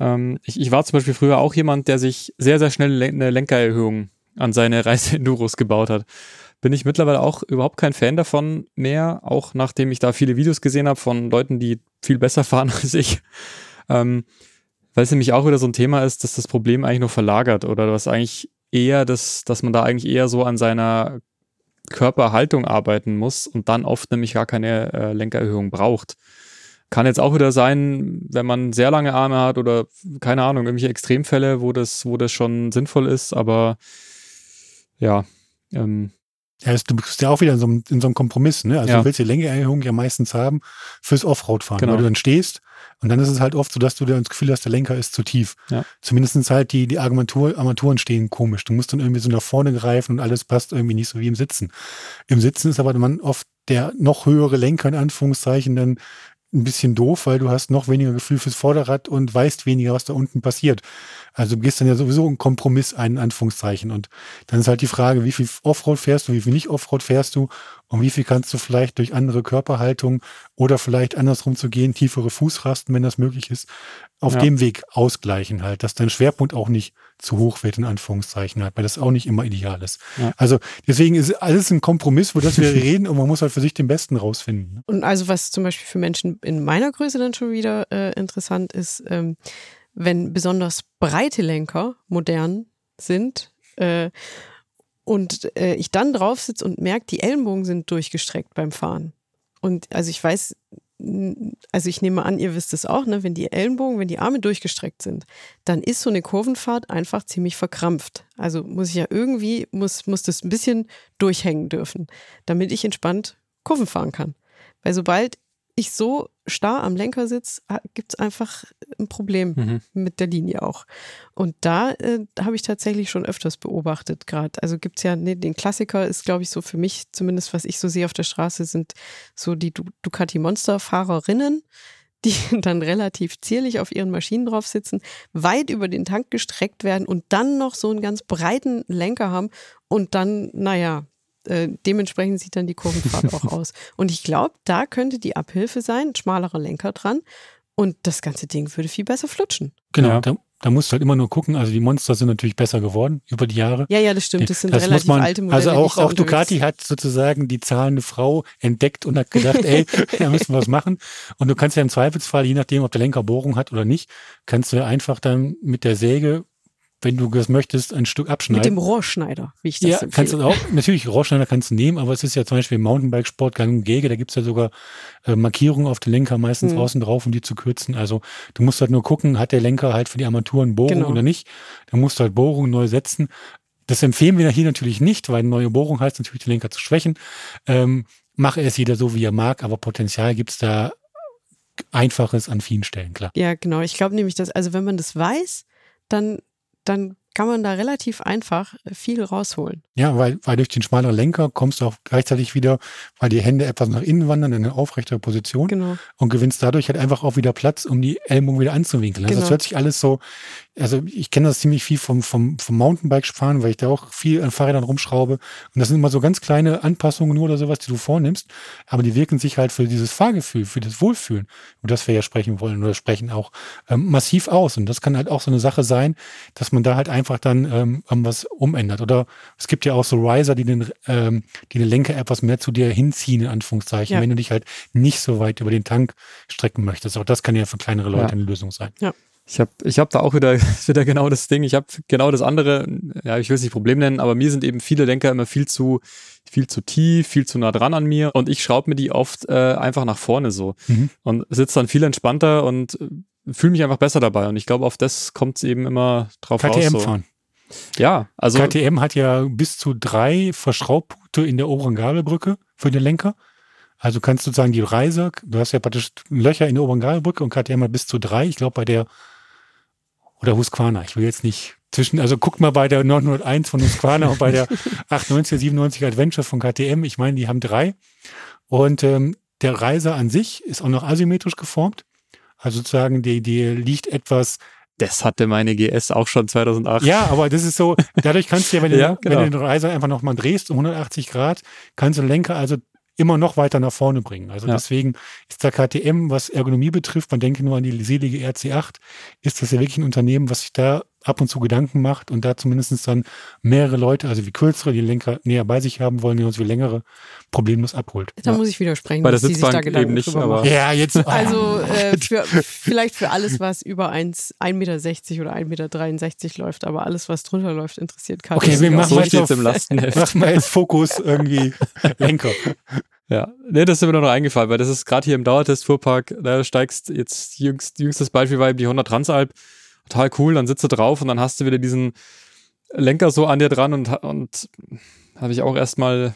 Ähm, ich, ich war zum Beispiel früher auch jemand, der sich sehr, sehr schnell eine Lenkererhöhung an seine Reise-Enduros gebaut hat bin ich mittlerweile auch überhaupt kein Fan davon mehr, auch nachdem ich da viele Videos gesehen habe von Leuten, die viel besser fahren als ich. Ähm, weil es nämlich auch wieder so ein Thema ist, dass das Problem eigentlich nur verlagert oder was eigentlich eher, das, dass man da eigentlich eher so an seiner Körperhaltung arbeiten muss und dann oft nämlich gar keine äh, Lenkererhöhung braucht. Kann jetzt auch wieder sein, wenn man sehr lange Arme hat oder keine Ahnung, irgendwelche Extremfälle, wo das, wo das schon sinnvoll ist, aber ja, ähm, ja, du bist ja auch wieder in so, einem, in so einem Kompromiss, ne? Also ja. du willst die Längeerhöhung ja meistens haben fürs Offroad-Fahren, genau. weil du dann stehst und dann ist es halt oft so, dass du dir das Gefühl hast, der Lenker ist zu tief. Ja. Zumindest halt die, die Armatur, Armaturen stehen komisch. Du musst dann irgendwie so nach vorne greifen und alles passt irgendwie nicht so wie im Sitzen. Im Sitzen ist aber man oft der noch höhere Lenker in Anführungszeichen dann ein bisschen doof, weil du hast noch weniger Gefühl fürs Vorderrad und weißt weniger, was da unten passiert. Also du gehst dann ja sowieso einen Kompromiss ein, in Anführungszeichen. Und dann ist halt die Frage, wie viel Offroad fährst du, wie viel nicht Offroad fährst du und wie viel kannst du vielleicht durch andere Körperhaltung oder vielleicht andersrum zu gehen, tiefere Fußrasten, wenn das möglich ist, auf ja. dem Weg ausgleichen halt, dass dein Schwerpunkt auch nicht zu hoch wird, in Anführungszeichen halt, weil das auch nicht immer ideal ist. Ja. Also deswegen ist alles ein Kompromiss, wo das wir reden und man muss halt für sich den Besten rausfinden. Ne? Und also was zum Beispiel für Menschen in meiner Größe dann schon wieder äh, interessant ist, ähm, wenn besonders breite Lenker modern sind äh, und äh, ich dann drauf sitze und merke, die Ellenbogen sind durchgestreckt beim Fahren. Und also ich weiß, also ich nehme an, ihr wisst es auch, ne, wenn die Ellenbogen, wenn die Arme durchgestreckt sind, dann ist so eine Kurvenfahrt einfach ziemlich verkrampft. Also muss ich ja irgendwie, muss, muss das ein bisschen durchhängen dürfen, damit ich entspannt Kurven fahren kann. Weil sobald ich so starr am Lenker sitze, gibt es einfach ein Problem mhm. mit der Linie auch. Und da äh, habe ich tatsächlich schon öfters beobachtet gerade. Also gibt es ja, ne, den Klassiker ist, glaube ich, so für mich, zumindest was ich so sehe auf der Straße, sind so die Ducati Monster-Fahrerinnen, die dann relativ zierlich auf ihren Maschinen drauf sitzen, weit über den Tank gestreckt werden und dann noch so einen ganz breiten Lenker haben und dann, naja, äh, dementsprechend sieht dann die Kurvenfahrt auch aus. Und ich glaube, da könnte die Abhilfe sein, ein schmalerer Lenker dran und das ganze Ding würde viel besser flutschen. Genau, ja. da, da musst du halt immer nur gucken. Also die Monster sind natürlich besser geworden über die Jahre. Ja, ja, das stimmt. Das sind das relativ man, alte Modelle. Also auch, auch Ducati hat sozusagen die zahlende Frau entdeckt und hat gedacht, ey, da müssen wir was machen. Und du kannst ja im Zweifelsfall, je nachdem, ob der Lenker Bohrung hat oder nicht, kannst du ja einfach dann mit der Säge wenn du das möchtest, ein Stück abschneiden. Mit dem Rohrschneider, wie ich das Ja, empfehle. kannst du auch, natürlich, Rohrschneider kannst du nehmen, aber es ist ja zum Beispiel im Mountainbike-Sport gang und gäbe, da gibt's ja sogar äh, Markierungen auf den Lenker meistens mhm. außen drauf, um die zu kürzen. Also du musst halt nur gucken, hat der Lenker halt für die Armaturen Bohrung genau. oder nicht. Dann musst du halt Bohrungen neu setzen. Das empfehlen wir hier natürlich nicht, weil eine neue Bohrung heißt natürlich, den Lenker zu schwächen. Ähm, mache es jeder so, wie er mag, aber Potenzial gibt's da Einfaches an vielen Stellen, klar. Ja, genau. Ich glaube nämlich, dass, also wenn man das weiß, dann, dann kann man da relativ einfach viel rausholen. Ja, weil, weil durch den schmaleren Lenker kommst du auch gleichzeitig wieder, weil die Hände etwas nach innen wandern in eine aufrechtere Position genau. und gewinnst dadurch halt einfach auch wieder Platz, um die Ellbogen wieder anzuwinkeln. Also genau. das hört sich alles so, also ich kenne das ziemlich viel vom, vom, vom Mountainbike-Fahren, weil ich da auch viel an Fahrrädern rumschraube. Und das sind immer so ganz kleine Anpassungen nur oder sowas, die du vornimmst, aber die wirken sich halt für dieses Fahrgefühl, für das Wohlfühlen, über das wir ja sprechen wollen oder sprechen auch, ähm, massiv aus. Und das kann halt auch so eine Sache sein, dass man da halt einfach dann ähm, was umändert. Oder es gibt ja auch so Riser, die den, ähm, die den Lenker etwas mehr zu dir hinziehen, in Anführungszeichen, ja. wenn du dich halt nicht so weit über den Tank strecken möchtest. Auch das kann ja für kleinere Leute ja. eine Lösung sein. Ja. Ich habe ich hab da auch wieder, wieder genau das Ding. Ich habe genau das andere, ja, ich will es nicht Problem nennen, aber mir sind eben viele Lenker immer viel zu, viel zu tief, viel zu nah dran an mir und ich schraube mir die oft äh, einfach nach vorne so mhm. und sitze dann viel entspannter und äh, fühle mich einfach besser dabei. Und ich glaube, auf das kommt es eben immer drauf KTM raus. So. fahren. Ja, also. KTM hat ja bis zu drei Verschraubpunkte in der oberen Gabelbrücke für den Lenker. Also kannst du sagen, die Reise, du hast ja praktisch Löcher in der oberen Gabelbrücke und KTM hat bis zu drei. Ich glaube, bei der oder Husqvarna. Ich will jetzt nicht zwischen, also guck mal bei der 901 von Husqvarna und bei der 890, 97 Adventure von KTM. Ich meine, die haben drei. Und ähm, der Reiser an sich ist auch noch asymmetrisch geformt. Also sozusagen, die, die liegt etwas das hatte meine GS auch schon 2008. Ja, aber das ist so, dadurch kannst du ja, wenn du, ja, genau. wenn du den Reiser einfach nochmal drehst um 180 Grad, kannst du den Lenker also immer noch weiter nach vorne bringen. Also ja. deswegen ist der KTM, was Ergonomie betrifft, man denke nur an die selige RC8, ist das ja wirklich ein Unternehmen, was sich da ab und zu Gedanken macht und da zumindest dann mehrere Leute, also wie kürzere, die Lenker näher bei sich haben wollen, die uns wie längere, problemlos abholt. Da ja. muss ich widersprechen, Bei der Sitzbank eben nicht, aber ja, jetzt. Also äh, für, vielleicht für alles, was über 1,60 Meter oder 1,63 Meter läuft, aber alles, was drunter läuft, interessiert keinen. Okay, wir machen so jetzt im Lastenheft. Machen wir jetzt Fokus irgendwie Lenker. Ja, nee, das ist mir noch eingefallen, weil das ist gerade hier im Dauertest-Fuhrpark, da steigst jetzt, jüngst, jüngstes Beispiel war eben die 100 Transalp, total cool, dann sitzt du drauf und dann hast du wieder diesen Lenker so an dir dran und, und habe ich auch erstmal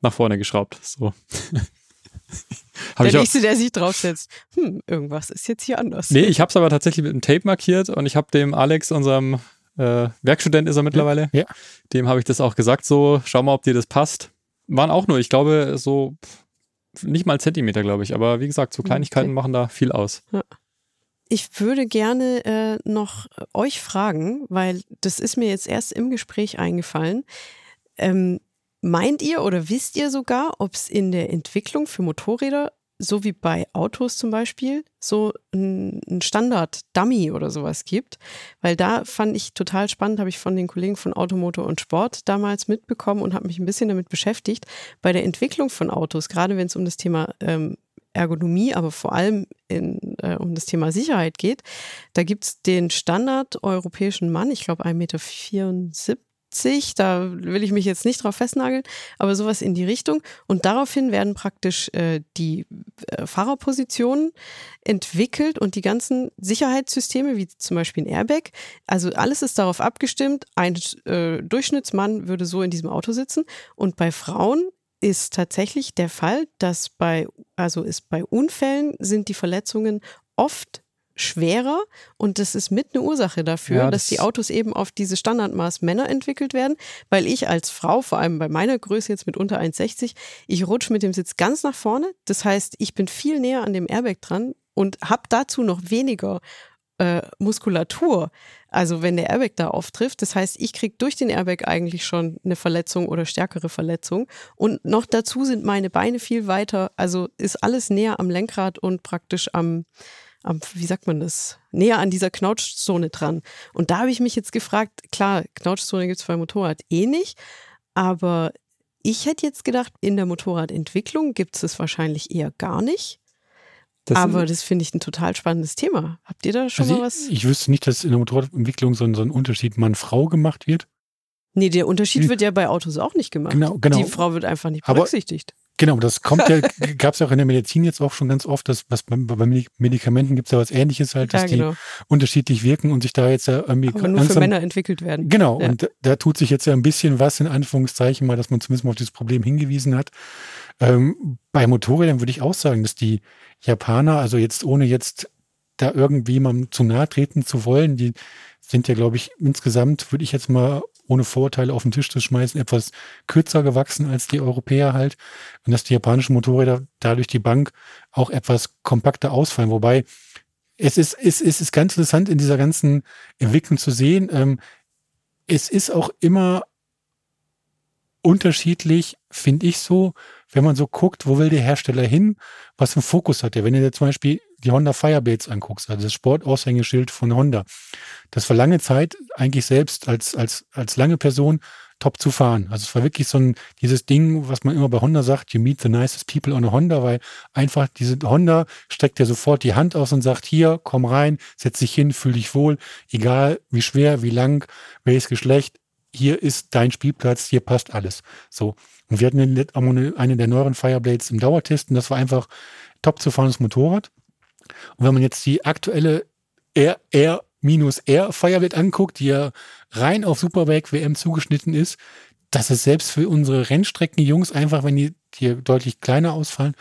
nach vorne geschraubt, so. der ich Nächste, der sich draufsetzt, hm, irgendwas ist jetzt hier anders. Nee, ich habe es aber tatsächlich mit einem Tape markiert und ich habe dem Alex, unserem äh, Werkstudent ist er mittlerweile, ja. dem habe ich das auch gesagt, so, schau mal, ob dir das passt waren auch nur, ich glaube, so nicht mal Zentimeter, glaube ich. Aber wie gesagt, so Kleinigkeiten okay. machen da viel aus. Ja. Ich würde gerne äh, noch euch fragen, weil das ist mir jetzt erst im Gespräch eingefallen. Ähm, meint ihr oder wisst ihr sogar, ob es in der Entwicklung für Motorräder so wie bei Autos zum Beispiel, so ein Standard-Dummy oder sowas gibt. Weil da fand ich total spannend, habe ich von den Kollegen von Automotor und Sport damals mitbekommen und habe mich ein bisschen damit beschäftigt. Bei der Entwicklung von Autos, gerade wenn es um das Thema ähm, Ergonomie, aber vor allem in, äh, um das Thema Sicherheit geht, da gibt es den Standard europäischen Mann, ich glaube 1,74 Meter 70, da will ich mich jetzt nicht drauf festnageln, aber sowas in die Richtung. Und daraufhin werden praktisch äh, die äh, Fahrerpositionen entwickelt und die ganzen Sicherheitssysteme, wie zum Beispiel ein Airbag. Also alles ist darauf abgestimmt, ein äh, Durchschnittsmann würde so in diesem Auto sitzen. Und bei Frauen ist tatsächlich der Fall, dass bei, also ist bei Unfällen sind die Verletzungen oft schwerer und das ist mit eine Ursache dafür, ja, das dass die Autos eben auf dieses Standardmaß Männer entwickelt werden, weil ich als Frau, vor allem bei meiner Größe jetzt mit unter 1,60, ich rutsche mit dem Sitz ganz nach vorne. Das heißt, ich bin viel näher an dem Airbag dran und habe dazu noch weniger äh, Muskulatur. Also wenn der Airbag da auftrifft, das heißt, ich kriege durch den Airbag eigentlich schon eine Verletzung oder stärkere Verletzung. Und noch dazu sind meine Beine viel weiter, also ist alles näher am Lenkrad und praktisch am am, wie sagt man das, näher an dieser Knautschzone dran. Und da habe ich mich jetzt gefragt, klar, Knautschzone gibt es beim Motorrad eh nicht, aber ich hätte jetzt gedacht, in der Motorradentwicklung gibt es es wahrscheinlich eher gar nicht. Das Aber das finde ich ein total spannendes Thema. Habt ihr da schon also mal was? Ich, ich wüsste nicht, dass in der Motorradentwicklung so ein, so ein Unterschied Mann-Frau gemacht wird. Nee, der Unterschied wird ja bei Autos auch nicht gemacht. Genau, genau. Die Frau wird einfach nicht berücksichtigt. Aber, genau, das kommt ja, gab es ja auch in der Medizin jetzt auch schon ganz oft, dass was bei, bei Medikamenten gibt es ja was ähnliches halt, dass ja, genau. die unterschiedlich wirken und sich da jetzt ja irgendwie. Aber nur langsam, für Männer entwickelt werden. Genau, ja. und da, da, tut sich jetzt ja ein bisschen was, in Anführungszeichen, mal, dass man zumindest mal auf dieses Problem hingewiesen hat. Ähm, bei Motorrädern würde ich auch sagen, dass die Japaner, also jetzt ohne jetzt da irgendwie mal zu nahe treten zu wollen, die sind ja, glaube ich, insgesamt, würde ich jetzt mal ohne Vorurteile auf den Tisch zu schmeißen, etwas kürzer gewachsen als die Europäer halt. Und dass die japanischen Motorräder dadurch die Bank auch etwas kompakter ausfallen. Wobei es ist, es, es ist ganz interessant in dieser ganzen Entwicklung zu sehen. Ähm, es ist auch immer unterschiedlich, finde ich so, wenn man so guckt, wo will der Hersteller hin, was im Fokus hat er. Wenn du dir zum Beispiel die Honda Fireblades anguckst, also das Sportaushängeschild von Honda, das war lange Zeit eigentlich selbst als, als, als lange Person top zu fahren. Also es war wirklich so ein, dieses Ding, was man immer bei Honda sagt, you meet the nicest people on a Honda, weil einfach diese Honda streckt ja sofort die Hand aus und sagt, hier, komm rein, setz dich hin, fühl dich wohl, egal wie schwer, wie lang, welches Geschlecht, hier ist dein Spielplatz, hier passt alles. So. Und wir hatten eine der neueren Fireblades im Dauertest und das war einfach top zu fahrendes Motorrad. Und wenn man jetzt die aktuelle R, R minus R Fireblade anguckt, die ja rein auf Superbike WM zugeschnitten ist, das ist selbst für unsere Rennstrecken-Jungs einfach, wenn die hier deutlich kleiner ausfallen,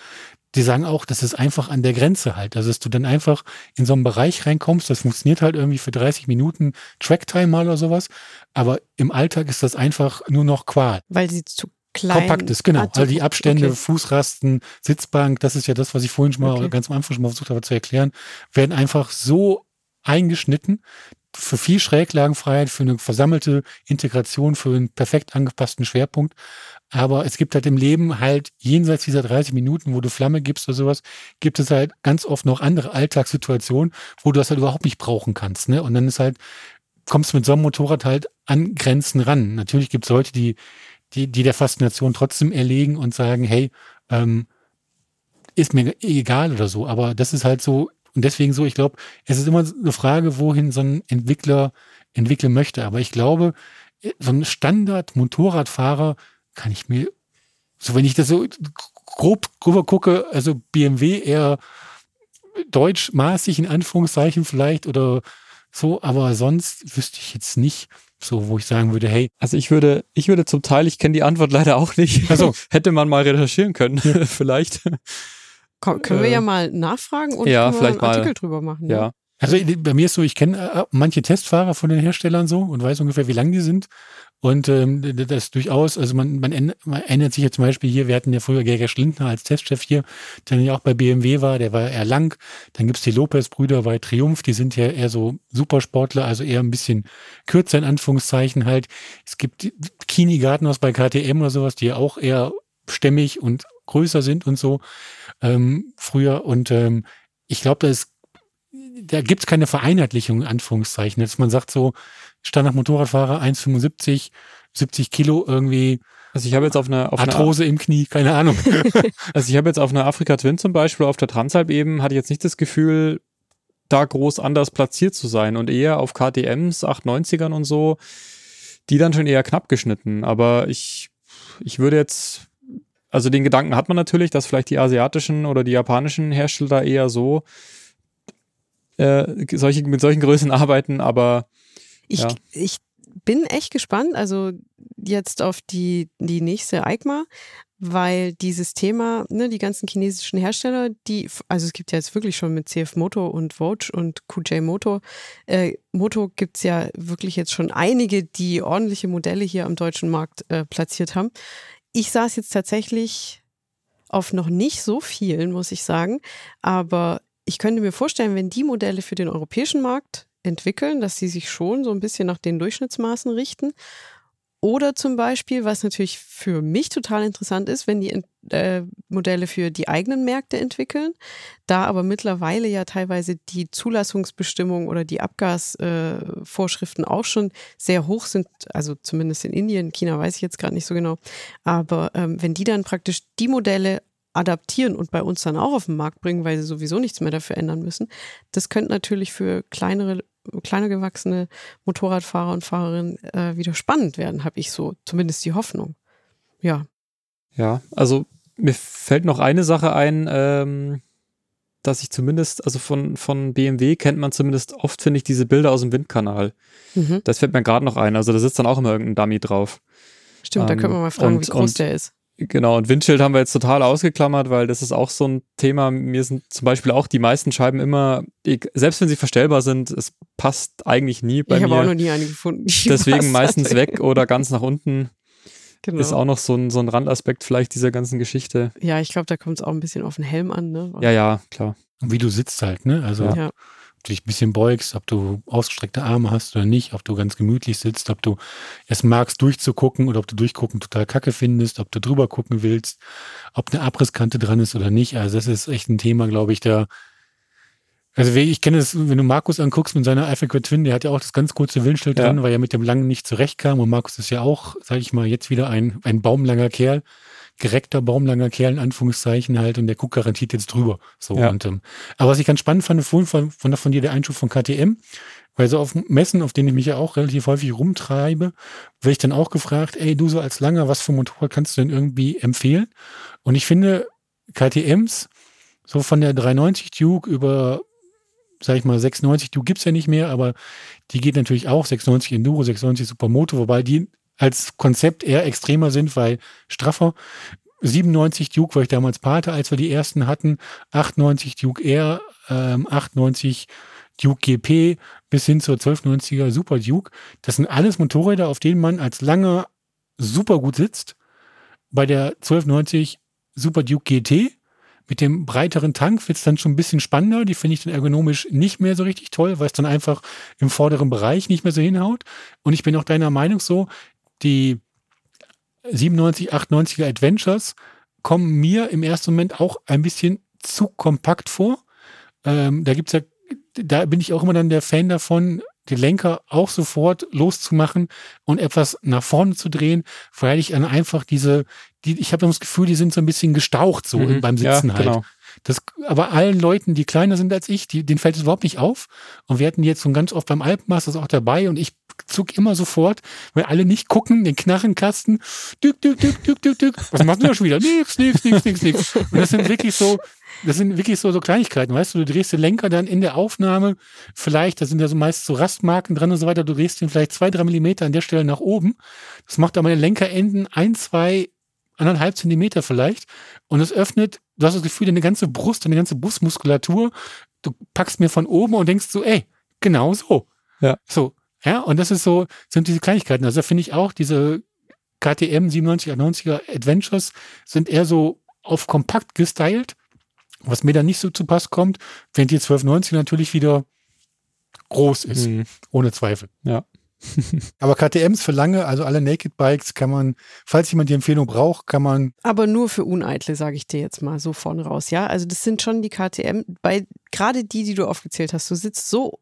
die sagen auch, das ist einfach an der Grenze halt. Also, dass du dann einfach in so einen Bereich reinkommst, das funktioniert halt irgendwie für 30 Minuten Tracktime mal oder sowas. Aber im Alltag ist das einfach nur noch Qual. Weil sie zu klein Kompakt ist, genau. Also die Abstände, okay. Fußrasten, Sitzbank, das ist ja das, was ich vorhin schon mal okay. ganz am Anfang schon mal versucht habe zu erklären, werden einfach so eingeschnitten, für viel Schräglagenfreiheit, für eine versammelte Integration, für einen perfekt angepassten Schwerpunkt. Aber es gibt halt im Leben halt jenseits dieser 30 Minuten, wo du Flamme gibst oder sowas, gibt es halt ganz oft noch andere Alltagssituationen, wo du das halt überhaupt nicht brauchen kannst. Ne? Und dann ist halt, kommst du mit so einem Motorrad halt an Grenzen ran. Natürlich gibt es Leute, die, die, die der Faszination trotzdem erlegen und sagen, hey, ähm, ist mir egal oder so. Aber das ist halt so, und deswegen so, ich glaube, es ist immer eine Frage, wohin so ein Entwickler entwickeln möchte. Aber ich glaube, so ein Standard-Motorradfahrer kann ich mir, so wenn ich das so grob drüber gucke, also BMW eher deutschmaßig in Anführungszeichen vielleicht oder so, aber sonst wüsste ich jetzt nicht, so, wo ich sagen würde, hey. Also ich würde, ich würde zum Teil, ich kenne die Antwort leider auch nicht. Also hätte man mal recherchieren können, ja. vielleicht. Komm, können wir ja äh, mal nachfragen und ja, vielleicht einen Artikel mal, drüber machen. Ja. ja. Also bei mir ist so, ich kenne äh, manche Testfahrer von den Herstellern so und weiß ungefähr, wie lang die sind. Und ähm, das durchaus, also man, man, ändert sich ja zum Beispiel hier, wir hatten ja früher Gerger Schlindner als Testchef hier, der ja auch bei BMW war, der war eher lang. Dann gibt's die Lopez-Brüder bei Triumph, die sind ja eher so Supersportler, also eher ein bisschen kürzer in Anführungszeichen halt. Es gibt Kini Gartenhaus bei KTM oder sowas, die ja auch eher stämmig und größer sind und so ähm, früher. Und ähm, ich glaube, da ist da gibt's keine Vereinheitlichung, in Anführungszeichen. Dass man sagt so, Standard-Motorradfahrer 1,75, 70 Kilo irgendwie. Also ich habe jetzt auf einer auf Arthrose im Knie, keine Ahnung. also ich habe jetzt auf einer Afrika Twin zum Beispiel, auf der Transalp eben, hatte ich jetzt nicht das Gefühl, da groß anders platziert zu sein und eher auf KTMs, 890ern und so, die dann schon eher knapp geschnitten. Aber ich, ich würde jetzt, also den Gedanken hat man natürlich, dass vielleicht die asiatischen oder die japanischen Hersteller eher so äh, solche, mit solchen Größen arbeiten, aber ich, ja. ich bin echt gespannt, also jetzt auf die, die nächste EICMA, weil dieses Thema, ne, die ganzen chinesischen Hersteller, die, also es gibt ja jetzt wirklich schon mit CF Moto und Vogue und QJ Moto, äh, Moto gibt es ja wirklich jetzt schon einige, die ordentliche Modelle hier am deutschen Markt äh, platziert haben. Ich saß jetzt tatsächlich auf noch nicht so vielen, muss ich sagen, aber ich könnte mir vorstellen, wenn die Modelle für den europäischen Markt entwickeln, dass sie sich schon so ein bisschen nach den Durchschnittsmaßen richten. Oder zum Beispiel, was natürlich für mich total interessant ist, wenn die äh, Modelle für die eigenen Märkte entwickeln, da aber mittlerweile ja teilweise die Zulassungsbestimmungen oder die Abgasvorschriften äh, auch schon sehr hoch sind, also zumindest in Indien, China weiß ich jetzt gerade nicht so genau, aber ähm, wenn die dann praktisch die Modelle adaptieren und bei uns dann auch auf den Markt bringen, weil sie sowieso nichts mehr dafür ändern müssen. Das könnte natürlich für kleinere, kleiner gewachsene Motorradfahrer und Fahrerinnen äh, wieder spannend werden, habe ich so zumindest die Hoffnung. Ja. Ja, also mir fällt noch eine Sache ein, ähm, dass ich zumindest, also von, von BMW kennt man zumindest oft, finde ich, diese Bilder aus dem Windkanal. Mhm. Das fällt mir gerade noch ein. Also da sitzt dann auch immer irgendein Dummy drauf. Stimmt, ähm, da können wir mal fragen, und, wie groß der ist. Genau, und Windschild haben wir jetzt total ausgeklammert, weil das ist auch so ein Thema. Mir sind zum Beispiel auch die meisten Scheiben immer, selbst wenn sie verstellbar sind, es passt eigentlich nie bei ich mir. Ich habe auch noch nie eine gefunden. Deswegen meistens weg oder ganz nach unten. Genau. Ist auch noch so ein, so ein Randaspekt vielleicht dieser ganzen Geschichte. Ja, ich glaube, da kommt es auch ein bisschen auf den Helm an. Ne? Ja, ja, klar. Wie du sitzt halt, ne? Also ja. Ob du dich ein bisschen beugst, ob du ausgestreckte Arme hast oder nicht, ob du ganz gemütlich sitzt, ob du es magst, durchzugucken oder ob du durchgucken total kacke findest, ob du drüber gucken willst, ob eine Abrisskante dran ist oder nicht. Also das ist echt ein Thema, glaube ich, da also ich kenne es, wenn du Markus anguckst mit seiner Africa Twin, der hat ja auch das ganz kurze Willensschild ja. dran, weil er mit dem langen nicht zurechtkam. Und Markus ist ja auch, sage ich mal, jetzt wieder ein, ein baumlanger Kerl, gereckter baumlanger Kerl in Anführungszeichen halt und der guckt garantiert jetzt drüber. So ja. und, ähm, aber was ich ganz spannend fand, vorhin von, von, von dir der Einschub von KTM, weil so auf Messen, auf denen ich mich ja auch relativ häufig rumtreibe, werde ich dann auch gefragt, ey, du so als Langer, was für Motorrad kannst du denn irgendwie empfehlen? Und ich finde KTMs so von der 390 Duke über sag ich mal, 96 Duke gibt's ja nicht mehr, aber die geht natürlich auch, 96 Enduro, 96 Supermoto, wobei die als Konzept eher extremer sind, weil straffer. 97 Duke war ich damals Pate, als wir die ersten hatten, 98 Duke Air, ähm, 98 Duke GP bis hin zur 1290er Super Duke. Das sind alles Motorräder, auf denen man als langer super gut sitzt. Bei der 1290 Super Duke GT mit dem breiteren Tank wird es dann schon ein bisschen spannender. Die finde ich dann ergonomisch nicht mehr so richtig toll, weil es dann einfach im vorderen Bereich nicht mehr so hinhaut. Und ich bin auch deiner Meinung so, die 97, 98er Adventures kommen mir im ersten Moment auch ein bisschen zu kompakt vor. Ähm, da gibt's ja, da bin ich auch immer dann der Fan davon, die Lenker auch sofort loszumachen und etwas nach vorne zu drehen, weil ich dann einfach diese, die, ich habe das Gefühl, die sind so ein bisschen gestaucht so mhm, beim Sitzen ja, halt. Genau. Das, aber allen Leuten, die kleiner sind als ich, die, denen fällt es überhaupt nicht auf. Und wir hatten jetzt schon ganz oft beim Alpenmasters auch dabei und ich zug immer sofort, weil alle nicht gucken, den Knarrenkasten, dück, dück, dück, dück, dück, dück. Was du da schon wieder? Nix, nix, nix, nix, nix. Und das sind wirklich so, das sind wirklich so, so Kleinigkeiten, weißt du, du drehst den Lenker dann in der Aufnahme, vielleicht, da sind ja so meist so Rastmarken dran und so weiter, du drehst den vielleicht zwei, drei Millimeter an der Stelle nach oben. Das macht aber den Lenkerenden ein, zwei, anderthalb Zentimeter vielleicht. Und es öffnet, du hast das Gefühl, deine ganze Brust, deine ganze Brustmuskulatur, du packst mir von oben und denkst so, ey, genau so. Ja. So. Ja, und das ist so, sind diese Kleinigkeiten. Also da finde ich auch, diese KTM 97er, 90er Adventures sind eher so auf kompakt gestylt was mir dann nicht so zu Pass kommt, wenn die 1290 natürlich wieder groß ist, mhm. ohne Zweifel. Ja. Aber KTMs für lange, also alle Naked Bikes kann man, falls jemand die Empfehlung braucht, kann man. Aber nur für Uneitle, sage ich dir jetzt mal so vorne raus, ja. Also das sind schon die KTM, bei gerade die, die du aufgezählt hast, du sitzt so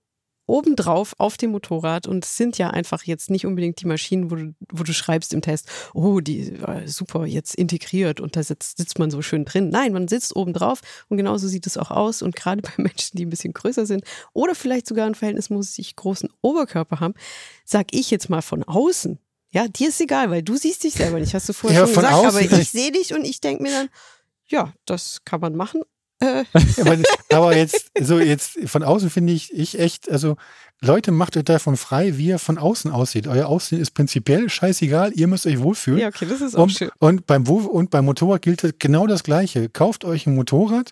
obendrauf auf dem Motorrad und es sind ja einfach jetzt nicht unbedingt die Maschinen, wo du, wo du schreibst im Test, oh, die äh, super, jetzt integriert und da sitzt, sitzt man so schön drin. Nein, man sitzt obendrauf und genauso sieht es auch aus und gerade bei Menschen, die ein bisschen größer sind oder vielleicht sogar einen verhältnismäßig großen Oberkörper haben, sag ich jetzt mal von außen, ja, dir ist egal, weil du siehst dich selber nicht, hast du vorher ja, schon gesagt, außen, aber ich sehe dich und ich denke mir dann, ja, das kann man machen, aber, aber, jetzt, so jetzt von außen finde ich, ich echt, also Leute, macht euch davon frei, wie ihr von außen aussieht. Euer Aussehen ist prinzipiell scheißegal, ihr müsst euch wohlfühlen. Ja, okay, das ist auch und, schön. Und beim, und beim Motorrad gilt genau das Gleiche. Kauft euch ein Motorrad,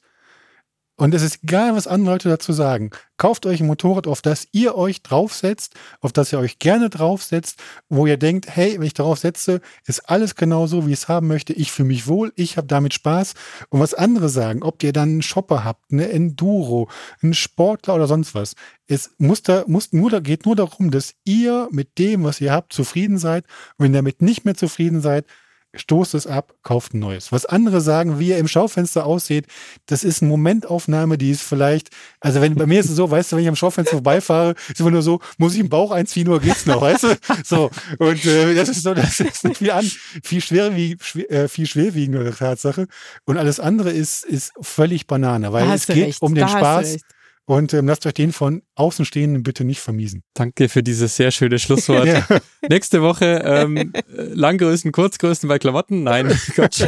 und es ist egal, was andere Leute dazu sagen. Kauft euch ein Motorrad, auf das ihr euch draufsetzt, auf das ihr euch gerne draufsetzt, wo ihr denkt, hey, wenn ich darauf setze, ist alles genau so, wie ich es haben möchte. Ich fühle mich wohl, ich habe damit Spaß. Und was andere sagen, ob ihr dann einen Shopper habt, eine Enduro, einen Sportler oder sonst was, es muss da, muss nur, da geht nur darum, dass ihr mit dem, was ihr habt, zufrieden seid. Und wenn ihr damit nicht mehr zufrieden seid, stoßt es ab, kauft ein neues. Was andere sagen, wie er im Schaufenster aussieht, das ist eine Momentaufnahme, die ist vielleicht, also wenn bei mir ist es so, weißt du, wenn ich am Schaufenster vorbeifahre, ist immer nur so, muss ich im Bauch einziehen oder geht's noch, weißt du? So, und äh, das ist so, das ist nicht viel an, viel schwer wie äh, viel schwerwiegende Tatsache. Und alles andere ist, ist völlig Banane, weil es geht recht. um den da Spaß. Und ähm, lasst euch den von Außenstehenden bitte nicht vermiesen. Danke für dieses sehr schöne Schlusswort. ja. Nächste Woche ähm, Langgrößen, Kurzgrößen bei Klamotten. Nein, Quatsch.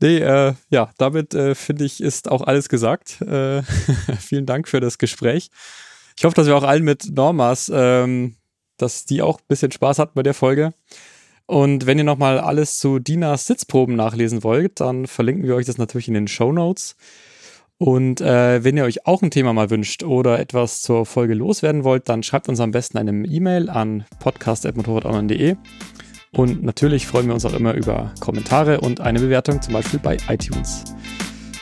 nee, äh, ja, damit äh, finde ich, ist auch alles gesagt. Äh, vielen Dank für das Gespräch. Ich hoffe, dass wir auch allen mit Normas, ähm, dass die auch ein bisschen Spaß hatten bei der Folge. Und wenn ihr nochmal alles zu Dinas Sitzproben nachlesen wollt, dann verlinken wir euch das natürlich in den Show Notes. Und äh, wenn ihr euch auch ein Thema mal wünscht oder etwas zur Folge loswerden wollt, dann schreibt uns am besten eine E-Mail an podcast.motorradonline.de. Und natürlich freuen wir uns auch immer über Kommentare und eine Bewertung, zum Beispiel bei iTunes.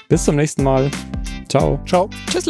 Bis zum nächsten Mal. Ciao. Ciao. Tschüss.